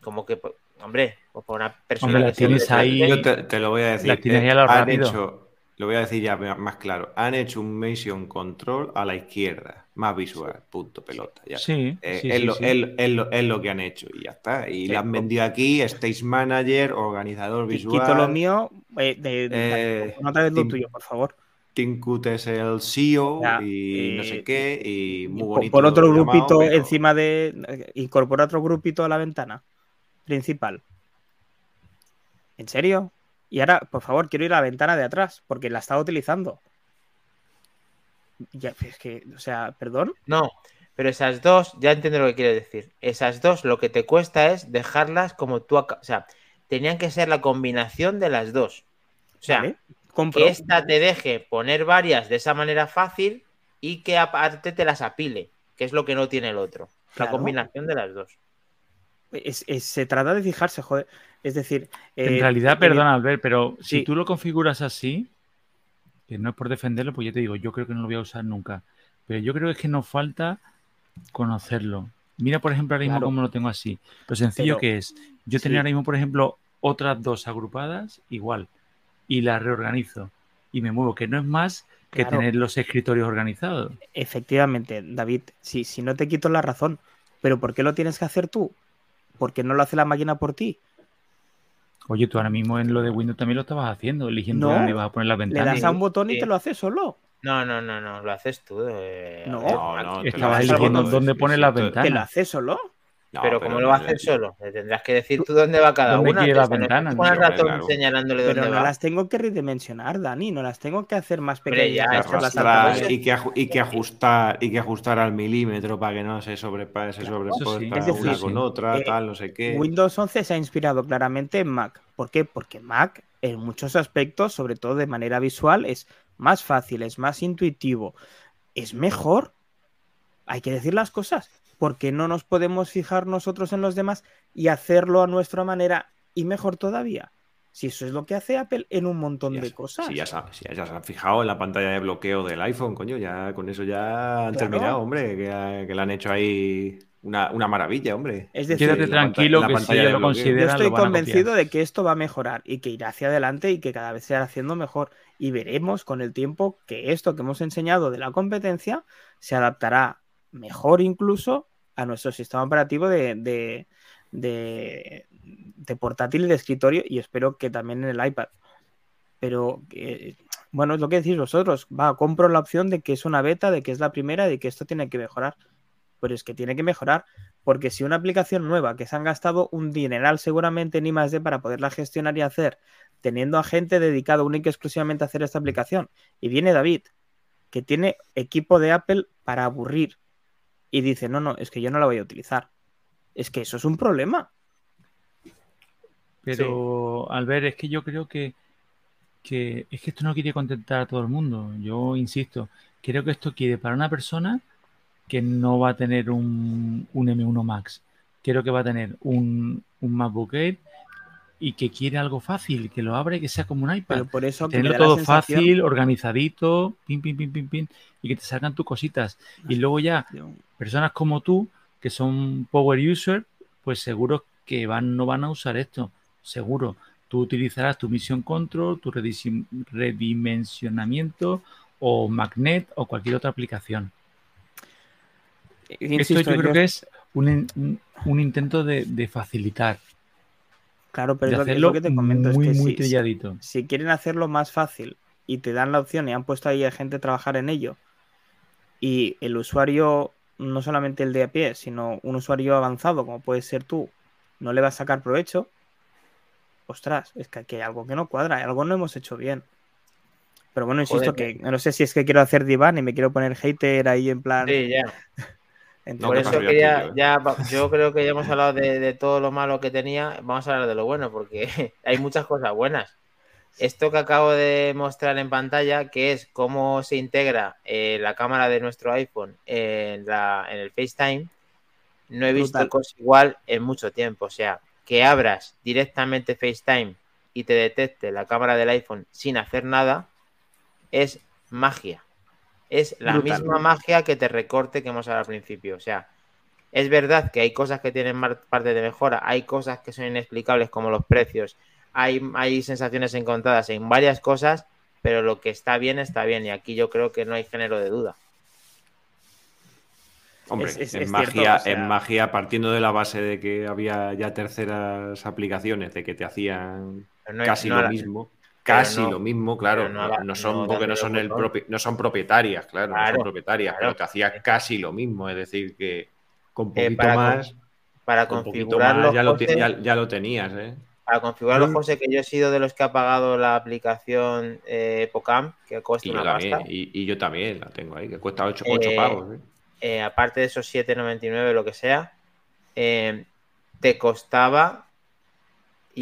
Como que, pues, hombre, o pues para una persona que tienes ahí. Yo te, lo voy a decir. Eh, han hecho, lo voy a decir ya más claro. Han hecho un Mission Control a la izquierda, más visual, punto, pelota. Ya. Sí, eh, es, lo, es, lo, que han hecho y ya está. Y la han vendido aquí, Stage Manager, organizador visual. Quito lo mío, de, de, no te lo tuyo, por favor. Tim es el CEO y no sé eh, qué, y muy bonito. Por otro grupito encima de. Incorpora otro grupito a la ventana principal. ¿En serio? Y ahora, por favor, quiero ir a la ventana de atrás, porque la estaba utilizando. Ya, es que, o sea, perdón. No, pero esas dos, ya entiendo lo que quiero decir. Esas dos, lo que te cuesta es dejarlas como tú. O sea, tenían que ser la combinación de las dos. O sea, que esta te deje poner varias de esa manera fácil y que aparte te las apile, que es lo que no tiene el otro. La combinación de las dos. se trata de fijarse, joder. Es decir. en eh, realidad, perdona, Albert, pero si tú lo configuras así, que no es por defenderlo, pues yo te digo, yo creo que no lo voy a usar nunca. Pero yo creo que es que nos falta conocerlo. Mira, por ejemplo, ahora mismo como lo tengo así. Lo sencillo que es. Yo tenía ahora mismo, por ejemplo, otras dos agrupadas igual y la reorganizo y me muevo, que no es más que tener los escritorios organizados. Efectivamente, David, si, si no te quito la razón, pero ¿por qué lo tienes que hacer tú? ¿Por qué no lo hace la máquina por ti? Oye, tú ahora mismo en lo de Windows también lo estabas haciendo, eligiendo No, dónde vas a poner las Le ventanas. das a un botón y Sí. te lo hace solo. No, no, no, no, lo haces tú. eh, No. No, no, te Estabas eligiendo dónde pones las ventanas. Te lo hace solo. No, pero ¿cómo lo va a hacer solo? Le tendrás que decir tú dónde va cada ¿Dónde una. el Sí, hombre, ratón claro. señalándole Pero dónde no va. las tengo que redimensionar, Dani. No las tengo que hacer más pequeñas. las y que, aju- y que ajustar y que ajustar al milímetro para que no se sobrepase sobrepuesta sí. Es decir, una con sí. otra, eh, tal, no sé qué. Windows 11 se ha inspirado claramente en Mac. ¿Por qué? Porque Mac, en muchos aspectos, sobre todo de manera visual, es más fácil, es más intuitivo, es mejor. Hay que decir las cosas. ¿Por qué no nos podemos fijar nosotros en los demás y hacerlo a nuestra manera y mejor todavía? Si eso es lo que hace Apple en un montón Ya de cosas. Si ya, se, ha- si ya se han fijado en la pantalla de bloqueo del iPhone, coño, ya con eso ya han Claro. terminado, hombre, que, que le han hecho ahí una, una maravilla, hombre. Es decir, Quédate la tranquilo la que si lo. Yo estoy lo convencido de que esto va a mejorar y que irá hacia adelante y que cada vez se irá haciendo mejor. Y veremos con el tiempo que esto que hemos enseñado de la competencia se adaptará mejor incluso a nuestro sistema operativo de, de, de- de portátil y de escritorio y espero que también en el iPad. Pero eh, bueno, es lo que decís vosotros. Va, compro la opción de que es una beta, de que es la primera, de que esto tiene que mejorar. Pero es que tiene que mejorar porque si una aplicación nueva que se han gastado un dineral seguramente en I+D para poderla gestionar y hacer, teniendo a gente dedicado única y exclusivamente a hacer esta aplicación, y viene David, que tiene equipo de Apple para aburrir, y dice, no, no, es que yo no la voy a utilizar. Es que eso es un problema. Pero, Albert, es que yo creo que, que es que esto no quiere contentar a todo el mundo. Yo insisto, creo que esto quiere para una persona que no va a tener un, un M1 Max. Creo que va a tener un, un MacBook Air y que quiere algo fácil, que lo abra y que sea como un iPad. Pero por eso Tenerlo todo sensación- fácil, organizadito, pin, pin, pin, pin, pin, y que te salgan tus cositas. Y luego ya, personas como tú, que son power user, pues seguro que van, no van a usar esto. Seguro. Tú utilizarás tu Mission Control, tu redimensionamiento o Magnet o cualquier otra aplicación. Insisto, esto yo creo yo- que es un, un- un intento de, de facilitar, Claro, pero es lo, que- es hacerlo lo que te comento. muy, es que muy si- trilladito. si quieren hacerlo más fácil y te dan la opción y han puesto ahí a gente a trabajar en ello y el usuario, no solamente el de a pie, sino un usuario avanzado como puedes ser tú, no le va a sacar provecho, ostras, es que aquí hay algo que no cuadra, algo no hemos hecho bien. Pero bueno, insisto Joder, que no sé si es que quiero hacer diván y me quiero poner hater ahí en plan... Sí, ya. entonces- No, Por que eso quería, tuyo, ¿eh? ya, yo creo que ya hemos hablado de, de todo lo malo que tenía, vamos a hablar de lo bueno, porque hay muchas cosas buenas. Esto que acabo de mostrar en pantalla, que es cómo se integra eh, la cámara de nuestro iPhone en, la, en el FaceTime, no he visto cosa igual en mucho tiempo. O sea, que abras directamente FaceTime y te detecte la cámara del iPhone sin hacer nada, es magia. Es la Brutal. misma magia que te recorte que hemos hablado al principio. O sea, es verdad que hay cosas que tienen parte de mejora, hay cosas que son inexplicables como los precios, hay, hay sensaciones encontradas en varias cosas, pero lo que está bien está bien y aquí yo creo que no hay género de duda. Hombre, Es- es- en, es magia, cierto, o sea- en magia, partiendo de la base de que había ya terceras aplicaciones, de que te hacían no casi no lo la- mismo, casi no- lo mismo, claro, no no, no son no porque no son el propi- no son propietarias, claro, no Claro, son propietarias, claro. pero te hacía casi lo mismo, es decir, que con Eh, poquito para con- más, Para con poquito configurarlo, más ya lo, ya- ya lo tenías, ¿eh? para configurarlo, Mm. José, que yo he sido de los que ha pagado la aplicación eh, Pocam, que cuesta Y yo una también, pasta. y, y yo también la tengo ahí, que cuesta 8, Eh, pavos, ¿eh? eh, aparte de esos 7,99, lo que sea, eh, te costaba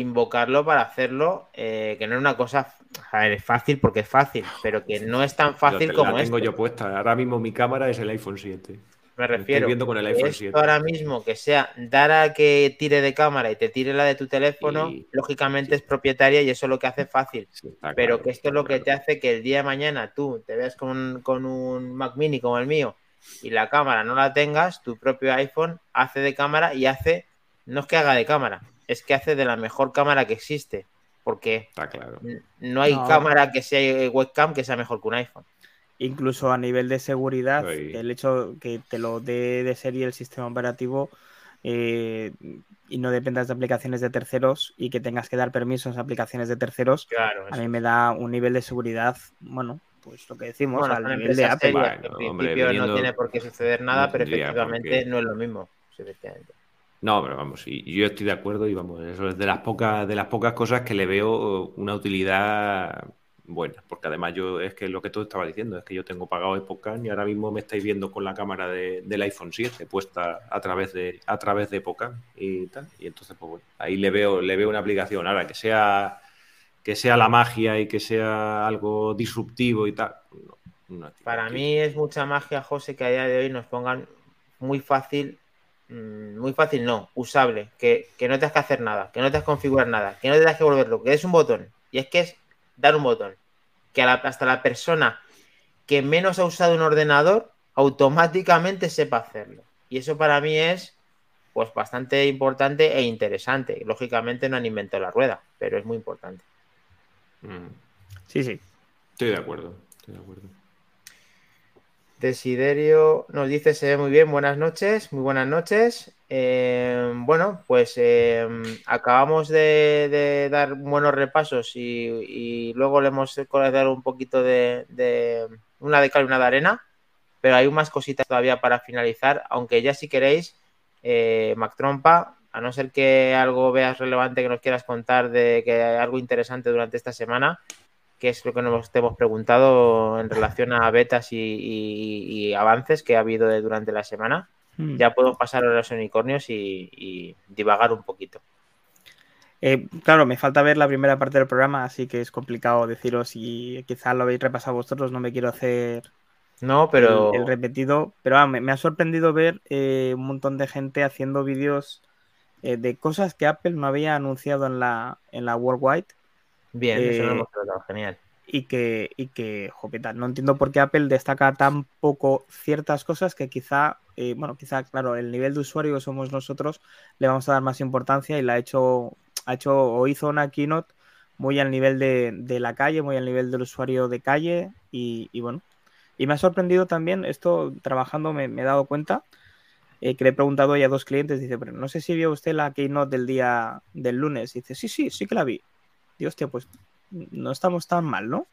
invocarlo para hacerlo, eh, que no es una cosa, a ver, es fácil porque es fácil, pero que no es tan fácil como la tengo yo puesta. Ahora mismo mi cámara es el iPhone 7. Me estoy refiero. viendo con el iPhone esto 7. ahora mismo que sea dar a que tire de cámara y te tire la de tu teléfono, Y- lógicamente es propietaria y eso es lo que hace fácil. Sí, Pero claro, que esto es lo que te hace que el día de mañana tú te veas con, con un Mac mini como el mío y la cámara no la tengas, tu propio iPhone hace de cámara y hace, no es que haga de cámara, es que hace de la mejor cámara que existe. Porque Está claro. n- no hay No. cámara que sea webcam que sea mejor que un iPhone. incluso a nivel de seguridad, el hecho que te lo dé de serie el sistema operativo, eh, y no dependas de aplicaciones de terceros y que tengas que dar permisos a aplicaciones de terceros, Claro, a mí me da un nivel de seguridad, bueno, pues lo que decimos, Bueno, al nivel de Apple. serias, Bueno, que en hombre, principio viniendo- no tiene por qué suceder nada, no pero efectivamente no es lo mismo. efectivamente. No, pero vamos, y yo estoy de acuerdo y vamos, eso es de las pocas, de las pocas cosas que le veo una utilidad buena, porque además yo es que lo que tú estabas diciendo es que yo tengo pagado Epocan y ahora mismo me estáis viendo con la cámara de- del iPhone 7 puesta a través de a través de Epocan y tal, y entonces pues bueno, ahí le veo le veo una aplicación, ahora que sea que sea la magia y que sea algo disruptivo y tal, no, Para mí es mucha magia, José, que a día de hoy nos pongan muy fácil, muy fácil no, usable, que, que no tengas que hacer nada, que no tengas que configurar nada, que no tengas que volverlo, que es un botón. Y es que es dar un botón. Que a la- hasta la persona que menos ha usado un ordenador automáticamente sepa hacerlo. Y eso para mí es pues bastante importante e interesante. Lógicamente no han inventado la rueda, pero es muy importante. Mm, Sí, sí. Estoy de acuerdo, estoy de acuerdo. Desiderio nos dice, se ve muy bien, buenas noches, muy buenas noches. Eh, bueno, pues eh, acabamos de, dar buenos repasos y, luego le hemos dado un poquito de, una de cal y una de arena, pero hay más cositas todavía para finalizar, aunque ya si queréis, eh, Mac Trompa, a no ser que algo veas relevante que nos quieras contar de que algo interesante durante esta semana, que es lo que nos te hemos preguntado en relación a betas y, y- y avances que ha habido de- durante la semana. Mm. Ya podemos pasar a los unicornios y, y divagar un poquito. Eh, claro, me falta ver la primera parte del programa, así que es complicado deciros y quizás lo habéis repasado vosotros, no me quiero hacer No, pero el, el repetido, pero ah, me, me ha sorprendido ver eh, un montón de gente haciendo vídeos eh, de cosas que Apple no había anunciado en la, en la Worldwide bien, eso lo eh, hemos tratado, genial. y que, y que jopeta, no entiendo por qué Apple destaca tan poco ciertas cosas que quizá, eh, bueno, quizá, claro, el nivel de usuario que somos nosotros le vamos a dar más importancia y la ha hecho, ha hecho o hizo una keynote muy al nivel de, de la calle, muy al nivel del usuario de calle y, y bueno. Y me ha sorprendido también, esto trabajando me, me he dado cuenta, eh, que le he preguntado ya a dos clientes, dice, pero no sé si vio usted la keynote del día del lunes. Y dice, sí, sí, sí que la vi. Dios, hostia, pues no estamos tan mal, ¿no?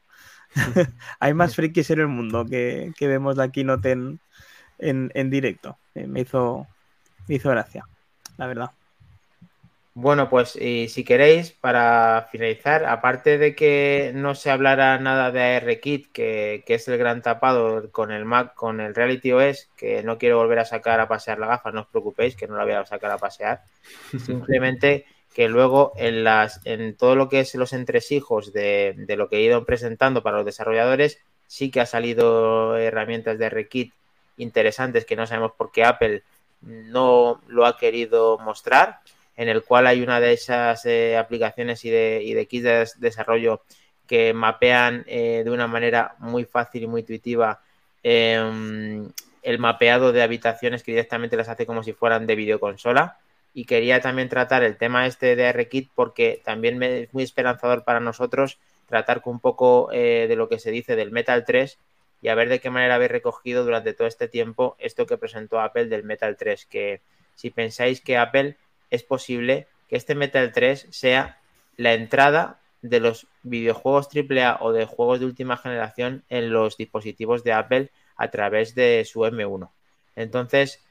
Hay más frikis en el mundo que, que vemos la keynote en, en, en directo. Eh, me, hizo, me hizo gracia, la verdad. Bueno, pues y si queréis, para finalizar, aparte de que no se hablara nada de ARKit, que, que es el gran tapado con el Mac, con el Reality OS, que no quiero volver a sacar a pasear la gafa, no os preocupéis, que no la voy a sacar a pasear. Simplemente que luego en las en todo lo que es los entresijos de, de lo que he ido presentando para los desarrolladores, sí que ha salido herramientas de ARKit interesantes que no sabemos por qué Apple no lo ha querido mostrar en el cual hay una de esas eh, aplicaciones y de, y de kits de des- desarrollo que mapean eh, de una manera muy fácil y muy intuitiva eh, el mapeado de habitaciones que directamente las hace como si fueran de videoconsola. Y quería también tratar el tema este de ARKit porque también me, es muy esperanzador para nosotros tratar con un poco eh, de lo que se dice del Metal 3 y a ver de qué manera habéis recogido durante todo este tiempo esto que presentó Apple del Metal 3. Que si pensáis que Apple es posible que este Metal 3 sea la entrada de los videojuegos AAA o de juegos de última generación en los dispositivos de Apple a través de su M1. Entonces,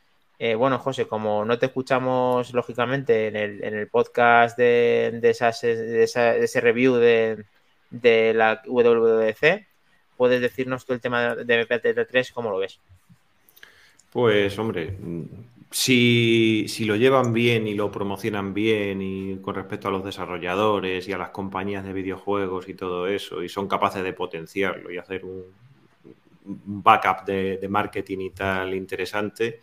eh, bueno, José, como no te escuchamos lógicamente en el, en el podcast de, esas, ese review de, la WWDC, puedes decirnos tú el tema de Metal 3, ¿cómo lo ves? Pues, hombre, si, lo llevan bien y lo promocionan bien y con respecto a los desarrolladores y a las compañías de videojuegos y todo eso, y son capaces de potenciarlo y hacer un, backup de, marketing y tal interesante,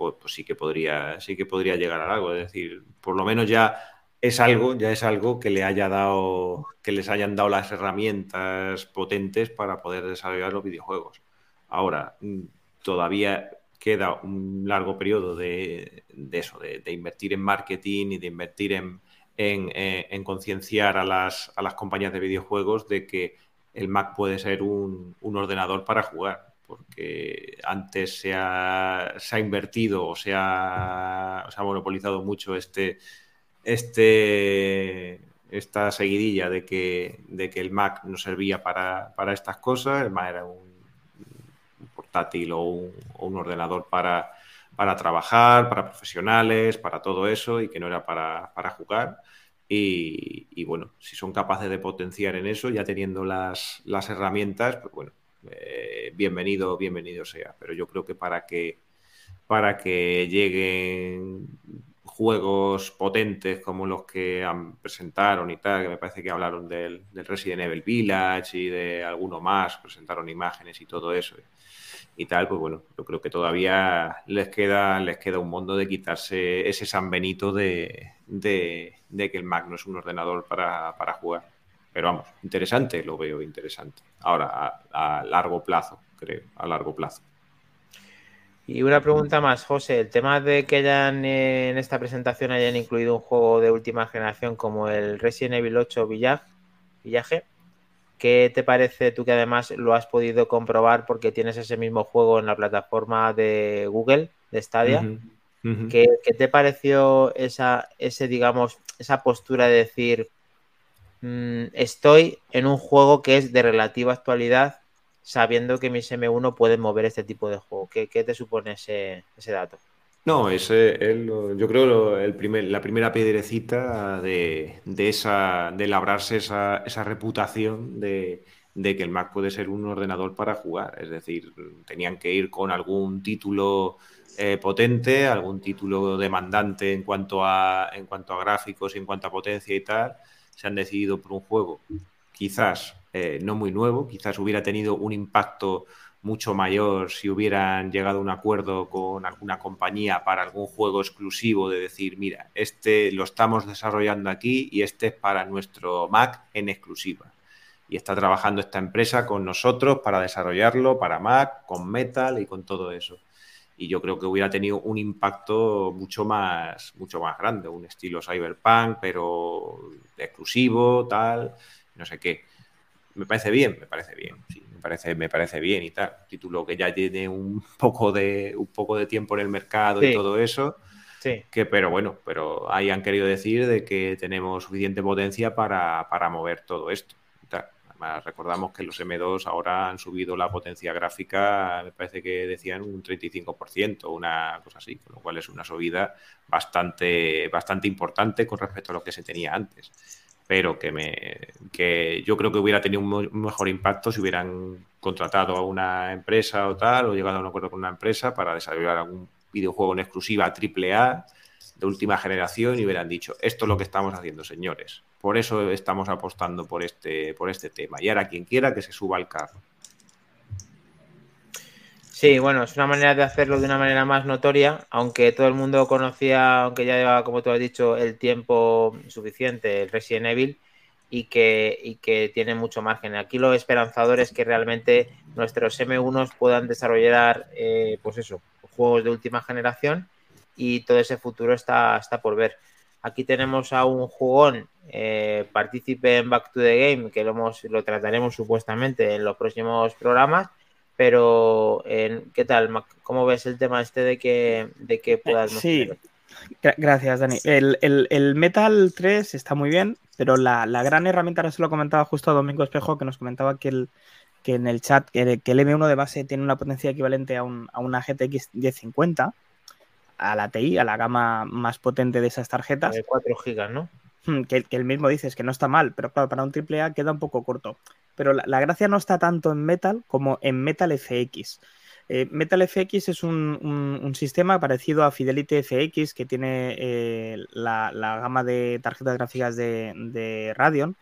pues, pues, sí que podría, sí que podría llegar a algo. Es decir, por lo menos ya es algo, ya es algo que le haya dado, que les hayan dado las herramientas potentes para poder desarrollar los videojuegos. Ahora, todavía queda un largo periodo de, eso, de, invertir en marketing y de invertir en, en, en concienciar a las, a las, compañías de videojuegos de que el Mac puede ser un, un ordenador para jugar, porque antes se ha, invertido o se ha, monopolizado mucho este, este, esta seguidilla de que, de que el Mac no servía para, estas cosas, el Mac era un, portátil o un, ordenador para, para, trabajar, para profesionales, para todo eso y que no era para, jugar. Y, bueno, si son capaces de potenciar en eso, ya teniendo las, las herramientas, pues bueno, eh, bienvenido, bienvenido sea. Pero yo creo que para que para que lleguen juegos potentes como los que presentaron y tal, que me parece que hablaron del, Resident Evil Village y de alguno más, presentaron imágenes y todo eso y, tal, pues bueno, yo creo que todavía les queda, les queda un mundo de quitarse ese San Benito de, de, que el Mac no es un ordenador para, para jugar. Pero vamos, interesante, lo veo interesante. Ahora, a, largo plazo, creo, a largo plazo. Y una pregunta más, José. El tema de que hayan en esta presentación hayan incluido un juego de última generación como el Resident Evil 8 Villaje, ¿qué te parece tú que además lo has podido comprobar porque tienes ese mismo juego en la plataforma de Google, de Stadia? ¿Qué, te pareció esa, ese, digamos, esa postura de decir, Mm, estoy en un juego que es de relativa actualidad, sabiendo que mis M1 pueden mover este tipo de juego. ¿Qué, te supone ese, dato? No, ese, yo creo el la primera piedrecita de, esa, de labrarse esa, reputación de, que el Mac puede ser un ordenador para jugar. Es decir, tenían que ir con algún título eh, potente, algún título demandante en cuanto a en cuanto a gráficos y en cuanto a potencia y tal se han decidido por un juego quizás eh, no muy nuevo, quizás hubiera tenido un impacto mucho mayor si hubieran llegado a un acuerdo con alguna compañía para algún juego exclusivo de decir, mira, este lo estamos desarrollando aquí y este es para nuestro Mac en exclusiva. Y está trabajando esta empresa con nosotros para desarrollarlo para Mac, con Metal y con todo eso y yo creo que hubiera tenido un impacto mucho más, mucho más grande, un estilo cyberpunk, pero exclusivo, tal, no sé qué. Me parece bien, me parece bien, sí, me parece, me parece bien y tal. Título que ya tiene un poco de, un poco de tiempo en el mercado y todo eso. Sí. Que, pero bueno, pero ahí han querido decir de que tenemos suficiente potencia para, para mover todo esto recordamos que los M2 ahora han subido la potencia gráfica, me parece que decían un 35%, una cosa así, con lo cual es una subida bastante, bastante importante con respecto a lo que se tenía antes. Pero que, me, que yo creo que hubiera tenido un mejor impacto si hubieran contratado a una empresa o tal, o llegado a un acuerdo con una empresa para desarrollar algún videojuego en exclusiva AAA de última generación y hubieran dicho, esto es lo que estamos haciendo, señores. Por eso estamos apostando por este, por este tema. Y ahora quien quiera que se suba al carro. Sí, bueno, es una manera de hacerlo de una manera más notoria, aunque todo el mundo conocía, aunque ya lleva, como tú has dicho, el tiempo suficiente, el Resident Evil, y que, y que tiene mucho margen. Aquí lo esperanzador es que realmente nuestros M1 puedan desarrollar, eh, pues eso, juegos de última generación y todo ese futuro está, está por ver. Aquí tenemos a un jugón eh, partícipe en Back to the Game, que lo, lo trataremos supuestamente en los próximos programas. Pero, ¿qué tal? ¿Cómo ves el tema este de que, de que puedas... Sí, gracias, Dani. El, Metal 3 está muy bien, pero la, gran herramienta, ahora se lo comentaba justo a Domingo Espejo, que nos comentaba que, el, que en el chat, que, el M1 de base tiene una potencia equivalente a, un, a una GTX 1050 a la TI, a la gama más potente de esas tarjetas. De 4 GB, ¿no? Que, que, él mismo dices que no está mal, pero claro, para un AAA queda un poco corto. Pero la, gracia no está tanto en Metal como en Metal FX. Eh, Metal FX es un, sistema parecido a Fidelity FX que tiene eh, la, gama de tarjetas gráficas de, de, Radeon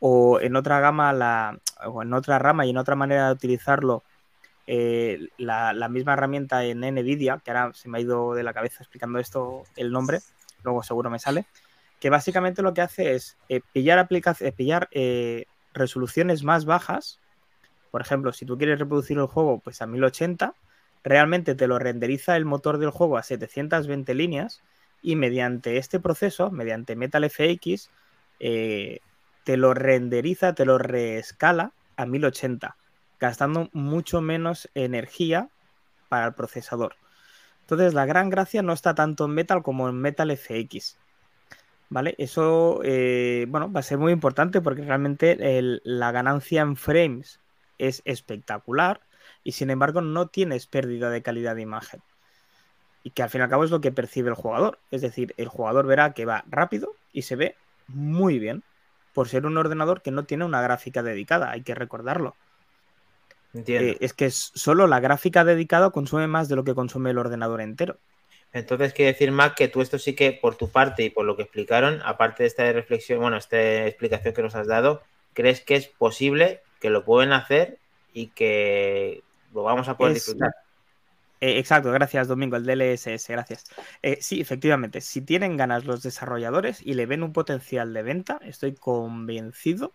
o en otra gama la, o en otra rama y en otra manera de utilizarlo eh, la, misma herramienta en NVIDIA, que ahora se me ha ido de la cabeza explicando esto el nombre, luego seguro me sale, que básicamente lo que hace es eh, pillar, eh, pillar resoluciones más bajas. Por ejemplo, si tú quieres reproducir el juego pues a 1080, realmente te lo renderiza el motor del juego a 720 líneas y mediante este proceso, mediante Metal FX, te lo renderiza, te lo reescala a 1080 gastando mucho menos energía para el procesador. Entonces, la gran gracia no está tanto en Metal como en Metal FX. ¿Vale? Eso, eh, bueno, va a ser muy importante porque realmente la ganancia en frames es espectacular y sin embargo no tienes pérdida de calidad de imagen. Y que al fin y al cabo es lo que percibe el jugador. Es decir, el jugador verá que va rápido y se ve muy bien por ser un ordenador que no tiene una gráfica dedicada, hay que recordarlo. Eh, es que solo la gráfica dedicada consume más de lo que consume el ordenador entero. Entonces, quiere decir, Mac, que tú esto sí que, por tu parte y por lo que explicaron, aparte de esta reflexión, bueno, esta explicación que nos has dado, ¿crees que es posible que lo pueden hacer y que lo vamos a poder disfrutar? Eh, exacto, gracias Domingo, el DLSS, gracias. Eh, sí, efectivamente, si tienen ganas los desarrolladores y le ven un potencial de venta, estoy convencido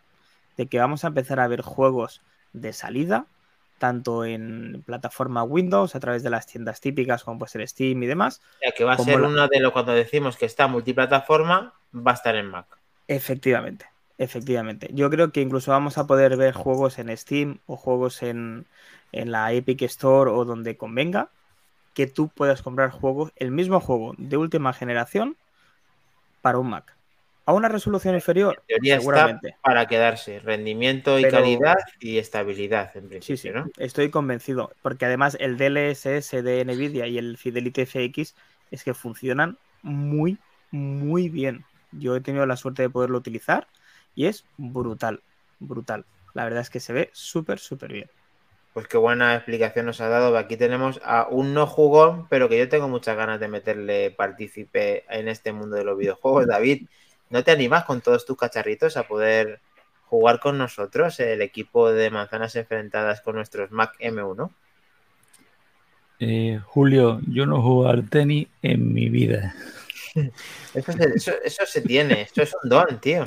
de que vamos a empezar a ver juegos de salida tanto en plataforma Windows, a través de las tiendas típicas como puede ser Steam y demás. Ya que va a ser uno de los cuando decimos que está multiplataforma, va a estar en Mac. Efectivamente, efectivamente. Yo creo que incluso vamos a poder ver juegos en Steam o juegos en, en la Epic Store o donde convenga, que tú puedas comprar juegos, el mismo juego de última generación para un Mac a una resolución inferior, seguramente. para quedarse, rendimiento y calidad y estabilidad, en principio, sí, sí, ¿no? Estoy convencido, porque además el DLSS de Nvidia y el Fidelity FX es que funcionan muy, muy bien. Yo he tenido la suerte de poderlo utilizar y es brutal, brutal. La verdad es que se ve súper, súper bien. Pues qué buena explicación nos ha dado. Aquí tenemos a un no jugón, pero que yo tengo muchas ganas de meterle partícipe en este mundo de los videojuegos. David, ¿No te animas con todos tus cacharritos a poder jugar con nosotros el equipo de manzanas enfrentadas con nuestros Mac M1? Eh, Julio, yo no juego al tenis en mi vida. Eso se, tiene, eso es un don, tío.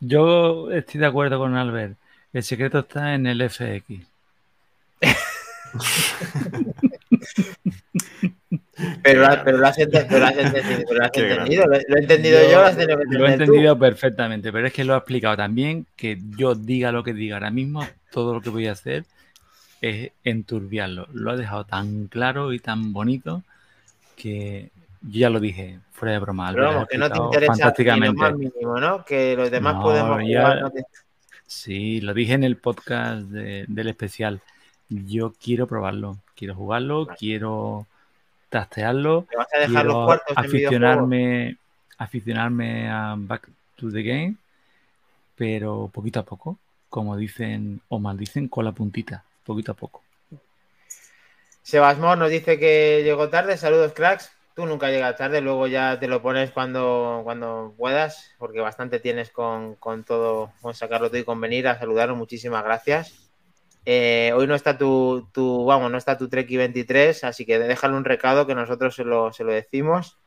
Yo estoy de acuerdo con Albert. El secreto está en el FX. Pero, lo, has, entendido, lo, he entendido yo, lo, he entendido perfectamente, pero es que lo ha explicado también, que yo diga lo que diga ahora mismo, todo lo que voy a hacer es enturbiarlo. Lo ha dejado tan claro y tan bonito que yo ya lo dije, fuera de broma. Pero que no te interesa fantásticamente. Lo más mínimo, ¿no? Que los demás podemos jugar. Sí, lo dije en el podcast del especial. Yo quiero probarlo, quiero jugarlo, quiero trastearlo. vas a dejar los cuartos aficionarme, aficionarme a Back to the Game, pero poquito a poco, como dicen o maldicen, con la puntita, poquito a poco. Sebasmor nos dice que llegó tarde. Saludos, cracks. Tú nunca llegas tarde, luego ya te lo pones cuando, cuando puedas, porque bastante tienes con, con todo, con sacarlo todo y con venir a saludaros. Muchísimas gracias. Eh, hoy no está tu, tu, vamos, no está tu Treki 23, así que déjale un recado que nosotros se lo, se lo decimos.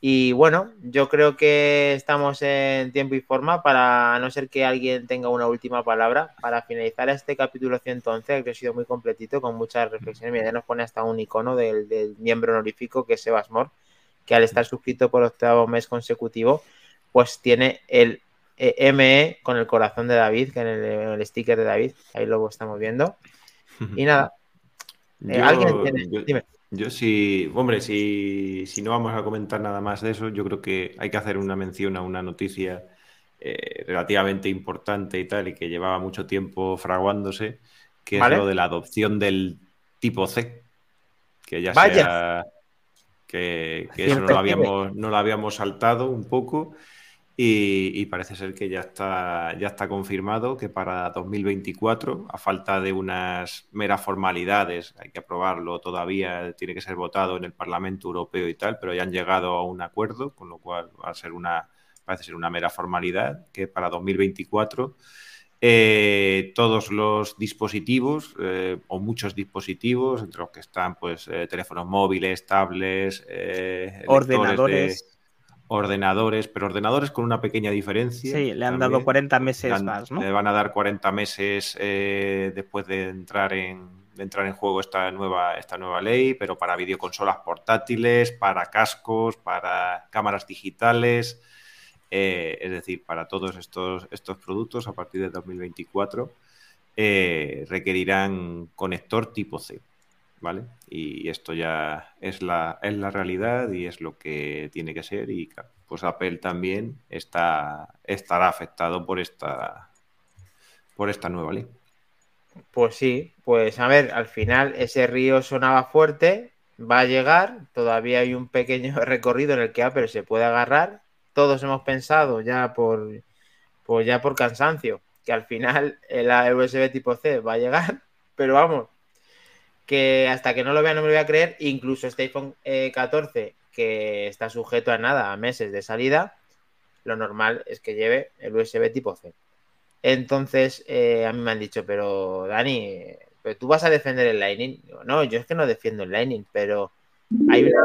Y bueno, yo creo que estamos en tiempo y forma para, a no ser que alguien tenga una última palabra, para finalizar este capítulo 111, que ha sido muy completito, con muchas reflexiones. Mira, ya nos pone hasta un icono del, del miembro honorífico, que es Sebas Mor, que al estar suscrito por octavo mes consecutivo, pues tiene el eh, ME con el corazón de David, que en el, sticker de David, ahí luego estamos viendo. Y nada. Eh, ¿Alguien tiene? Yo, Dime. Yo sí, hombre, si, si, no vamos a comentar nada más de eso, yo creo que hay que hacer una mención a una noticia eh, relativamente importante y tal, y que llevaba mucho tiempo fraguándose, que es lo de la adopción del tipo C, que ya sea que, que eso no lo, habíamos, no lo habíamos saltado un poco y, parece ser que ya está, ya está confirmado que para 2024, a falta de unas meras formalidades, hay que aprobarlo todavía, tiene que ser votado en el Parlamento Europeo y tal, pero ya han llegado a un acuerdo, con lo cual va a ser una, parece ser una mera formalidad, que para 2024 eh, todos los dispositivos eh, o muchos dispositivos, entre los que están pues eh, teléfonos móviles, tablets, ordenadores ordenadores, pero ordenadores con una pequeña diferencia. Sí, le han dado 40 meses más, ¿no? Le van a dar 40 meses eh, después de entrar en entrar en juego esta nueva, esta nueva ley, pero para videoconsolas portátiles, para cascos, para cámaras digitales, eh, es decir, para todos estos, estos productos a partir de 2024. eh, requerirán conector tipo C. ¿Vale? Y esto ya es la, es la realidad y es lo que tiene que ser. Y pues Apple también está, estará afectado por esta, por esta nueva ley. Pues sí, pues a ver, al final ese río sonaba fuerte, va a llegar, todavía hay un pequeño recorrido en el que Apple se puede agarrar. Todos hemos pensado ya por, pues ya por cansancio que al final la USB tipo C va a llegar, pero vamos, que hasta que no lo vea no me lo voy a creer, incluso este iPhone 14 eh, que está sujeto a nada, a meses de salida, lo normal es que lleve el USB tipo C. Entonces, eh, a mí me han dicho, pero Dani, pero tú vas a defender el Lightning. no, yo es que no defiendo el Lightning, pero hay una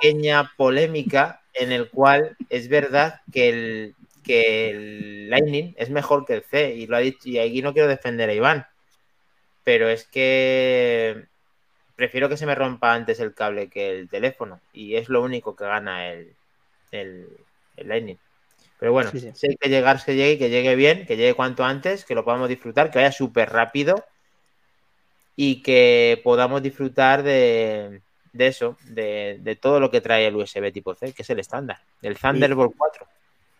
pequeña polémica en el cual es verdad que el, que el Lightning es mejor que el C, y lo ha dicho, y aquí no quiero defender a Iván, pero es que prefiero que se me rompa antes el cable que el teléfono, y es lo único que gana el, el, Lightning. Pero bueno, sí, sé que llegar que llegue, que llegue bien, que llegue cuanto antes, que lo podamos disfrutar, que vaya súper rápido y que podamos disfrutar de, eso, de, todo lo que trae el USB tipo C, que es el estándar, el Thunderbolt 4.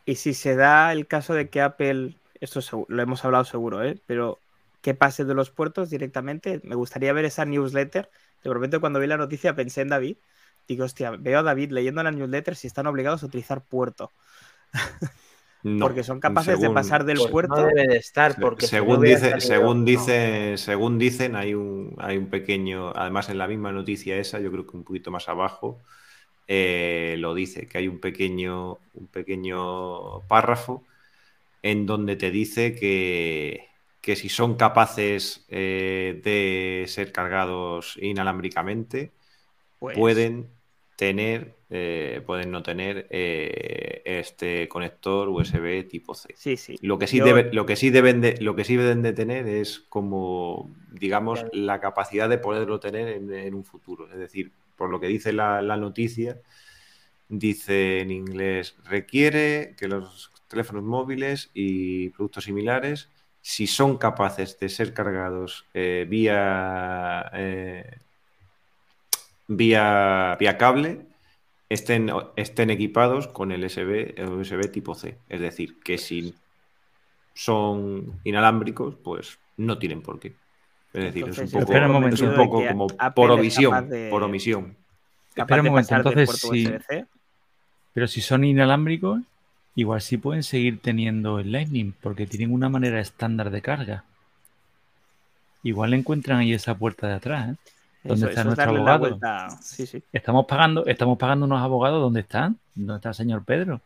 Y si se da el caso de que Apple, esto lo hemos hablado seguro, ¿eh? pero que pase de los puertos directamente, me gustaría ver esa newsletter. De repente cuando vi la noticia pensé en David. Digo, hostia, veo a David leyendo la newsletter si están obligados a utilizar puerto. porque son capaces de pasar del pues puerto. No debe de estar, porque según, dice, según, dice, según dicen, hay un, hay un pequeño, además en la misma noticia esa, yo creo que un poquito más abajo, eh, lo dice, que hay un pequeño, un pequeño párrafo en donde te dice que, que si son capaces eh, de ser cargados inalámbricamente, pues pueden tener, eh, pueden no tener este conector USB tipo C. Sí, sí. Lo que sí, lo que sí deben de, lo que sí deben de tener es como, digamos, la capacidad de poderlo tener en un futuro. Es decir, por lo que dice la, noticia, dice en inglés, requiere que los teléfonos móviles y productos similares, si son capaces de ser cargados eh, vía, eh, vía, vía cable, estén, estén equipados con el USB, el USB tipo C. Es decir, que si son inalámbricos, pues no tienen por qué. Es decir, es un poco, como por omisión, por omisión. Espera un momento, entonces. Pero si son inalámbricos, igual sí pueden seguir teniendo el Lightning, porque tienen una manera estándar de carga. Igual encuentran ahí esa puerta de atrás, ¿eh? ¿Dónde está nuestro abogado? Estamos pagando, estamos pagando unos abogados, ¿dónde están? ¿Dónde está el señor Pedro?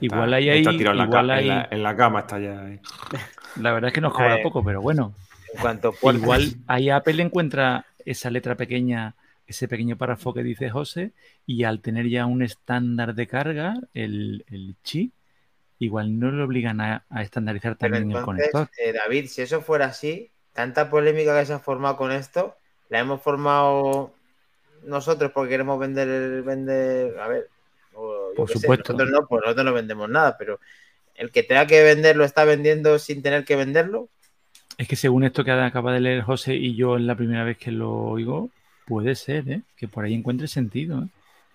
igual hay ahí. igual en, la, cama está ya. La verdad es que nos cobra poco, pero bueno cuanto Igual ahí Apple encuentra esa letra pequeña, ese pequeño párrafo que dice José, y al tener ya un estándar de carga, el, el chip, igual no le obligan a, estandarizar también el conector. Eh, David, si eso fuera así, tanta polémica que se ha formado con esto, la hemos formado nosotros porque queremos vender, vender, a ver, por supuesto. nosotros no, pues nosotros no vendemos nada, pero el que tenga que venderlo está vendiendo sin tener que venderlo, es que según esto que acaba de leer José y yo en la primera vez que lo oigo, puede ser, ¿eh? Que por ahí encuentre sentido, ¿eh?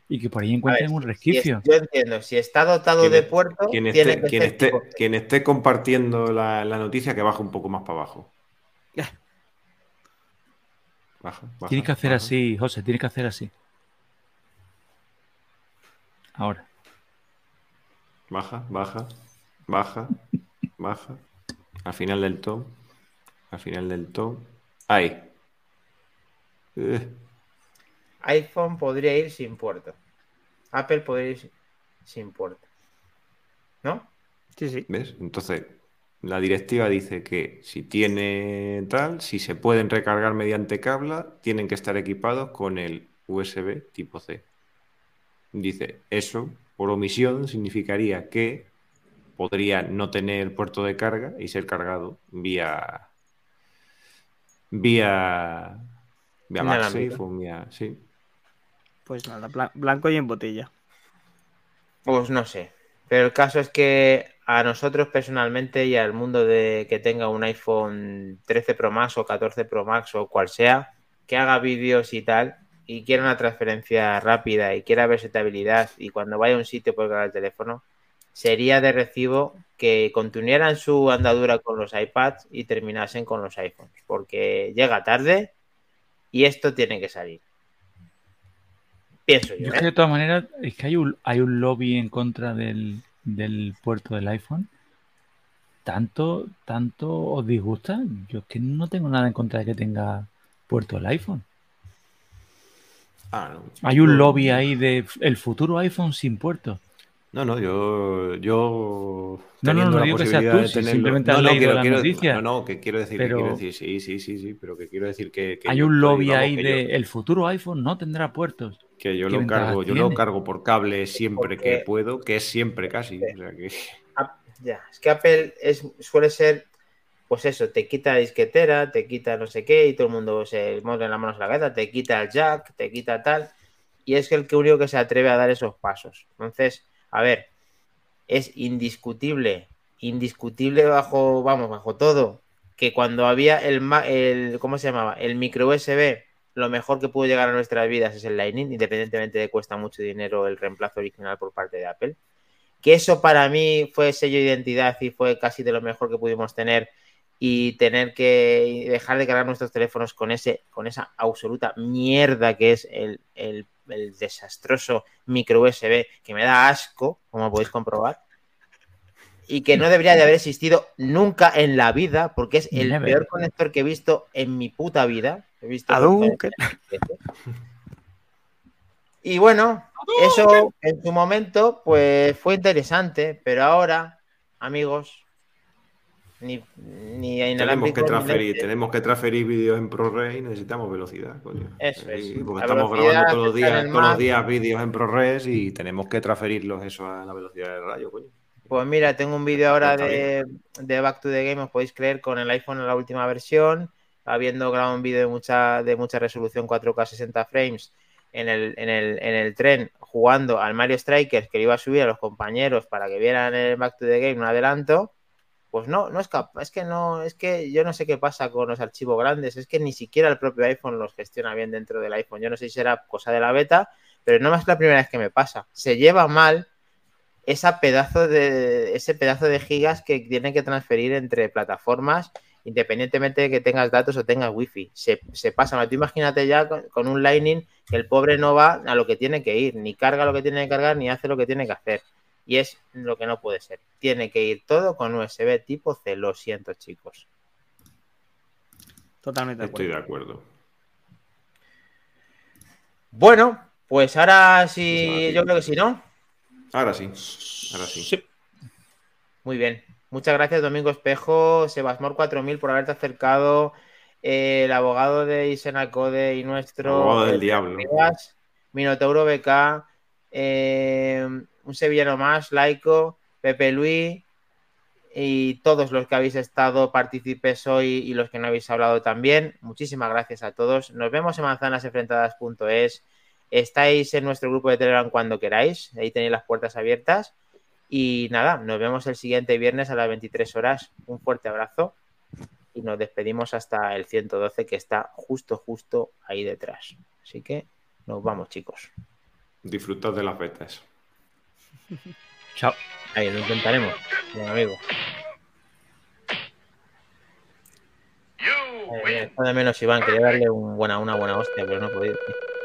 Y que por ahí encuentren un resquicio. yo entiendo, si está dotado de puerto, quien esté, quien, esté, quien esté, compartiendo la, noticia, que baje un poco más para abajo. Baja, tienes que hacer así, José, tienes que hacer así. Ahora. Baja, baja, baja, baja. Al final del top al final del top. Ahí. Eh. iPhone podría ir sin puerto. Apple podría ir sin puerto. ¿No? Sí, sí. ¿Ves? Entonces, la directiva dice que si tiene tal, si se pueden recargar mediante cable, tienen que estar equipados con el USB tipo C. Dice, eso, por omisión, significaría que podría no tener puerto de carga y ser cargado vía vía, vía vía, sí. Pues nada, blanco y en botella. Pues no sé. Pero el caso es que a nosotros personalmente y al mundo de que tenga un iPhone 13 Pro Max o 14 Pro Max o cual sea, que haga vídeos y tal, y quiera una transferencia rápida y quiera versatilidad y cuando vaya a un sitio pueda cargar el teléfono, sería de recibo que continuaran su andadura con los iPads y terminasen con los iPhones, porque llega tarde y esto tiene que salir. Pienso yo. Yo creo que de todas maneras es que hay un, hay un lobby en contra del, del puerto del iPhone. ¿Tanto, tanto os disgusta? Yo es que no tengo nada en contra de que tenga puerto el iPhone. Ah, no. Hay un lobby ahí de el futuro iPhone sin puerto. No, no, yo. yo No, no, teniendo no la digo que seas tú, si simplemente no, has no, leído quiero- la quiero- noticia. No, no, que quiero decir, que Pero- quiero decir, sí, sí, sí, sí, pero que quiero decir que. que Hay un lobby ahí que de yo- el futuro iPhone no tendrá puertos. Que yo ¿Qué lo cargo, yo lo cargo por cable siempre que Porque- puedo, que es siempre casi. O sea que. Ya, es que Apple es, suele ser, pues eso, te quita la disquetera, te quita no sé qué, y todo el mundo se mueve las manos a la cabeza, te quita el jack, te quita tal, y es que el que único que se atreve a dar esos pasos. Entonces, a ver, es indiscutible, indiscutible bajo, vamos, bajo todo, que cuando había el, el ¿cómo se llamaba? El micro USB, lo mejor que pudo llegar a nuestras vidas es el Lightning, independientemente de que cuesta mucho dinero el reemplazo original por parte de Apple que eso para mí fue sello de identidad y fue casi de lo mejor que pudimos tener y tener que dejar de cargar nuestros teléfonos con ese con esa absoluta mierda que es el, el- el desastroso micro USB que me da asco, como podéis comprobar, y que no debería de haber existido nunca en la vida, porque es el Never. peor conector que he visto en mi puta vida. He visto y bueno, eso en su momento, pues fue interesante, pero ahora, amigos, ni, ni Tenemos que transferir, tenemos que transferir vídeos en ProRes y necesitamos velocidad, coño. Eso es. Sí, porque La estamos grabando todos los días, todos los días vídeos en ProRes y tenemos que transferirlos eso a la velocidad del rayo, coño. Pues mira, tengo un vídeo ahora de, de Back to the Game, os podéis creer, con el iPhone en la última versión, habiendo grabado un vídeo de mucha, de mucha resolución 4K 60 frames en el, en, el, en el tren jugando al Mario Strikers que le iba a subir a los compañeros para que vieran el Back to the Game un adelanto. Pues no, no es capaz, es que no, es que yo no sé qué pasa con los archivos grandes, es que ni siquiera el propio iPhone los gestiona bien dentro del iPhone. Yo no sé si será cosa de la beta, pero no es la primera vez que me pasa. Se lleva mal esa pedazo de, ese pedazo de gigas que tienen que transferir entre plataformas, independientemente de que tengas datos o tengas wifi. Se, se pasa. Tú imagínate ya con, con un Lightning que el pobre no va a lo que tiene que ir, ni carga lo que tiene que cargar, ni hace lo que tiene que hacer. Y es lo que no puede ser. Tiene que ir todo con USB tipo C. Lo siento, chicos. Totalmente de Estoy de acuerdo. acuerdo. Bueno, pues ahora sí, Sí, yo creo que sí, ¿no? Ahora sí, ahora sí. Muy bien. Muchas gracias, Domingo Espejo, Sebasmor 4000 por haberte acercado, eh, el abogado de Isena Code y nuestro. Abogado del eh, diablo. Minotauro BK, eh, un sevillano más, Laico, Pepe Luis y todos los que habéis estado, participes hoy y los que no habéis hablado también. Muchísimas gracias a todos. Nos vemos en manzanasenfrentadas.es. Estáis en nuestro grupo de Telegram cuando queráis. Ahí tenéis las puertas abiertas. Y nada, nos vemos el siguiente viernes a las 23 horas. Un fuerte abrazo y nos despedimos hasta el 112 que está justo, justo ahí detrás. Así que nos vamos, chicos. Disfrutad de las betas. Chao. Ahí lo intentaremos, mi amigo. Eh, de menos Iván, quería darle un buena, una buena hostia, pero no he podido. tío.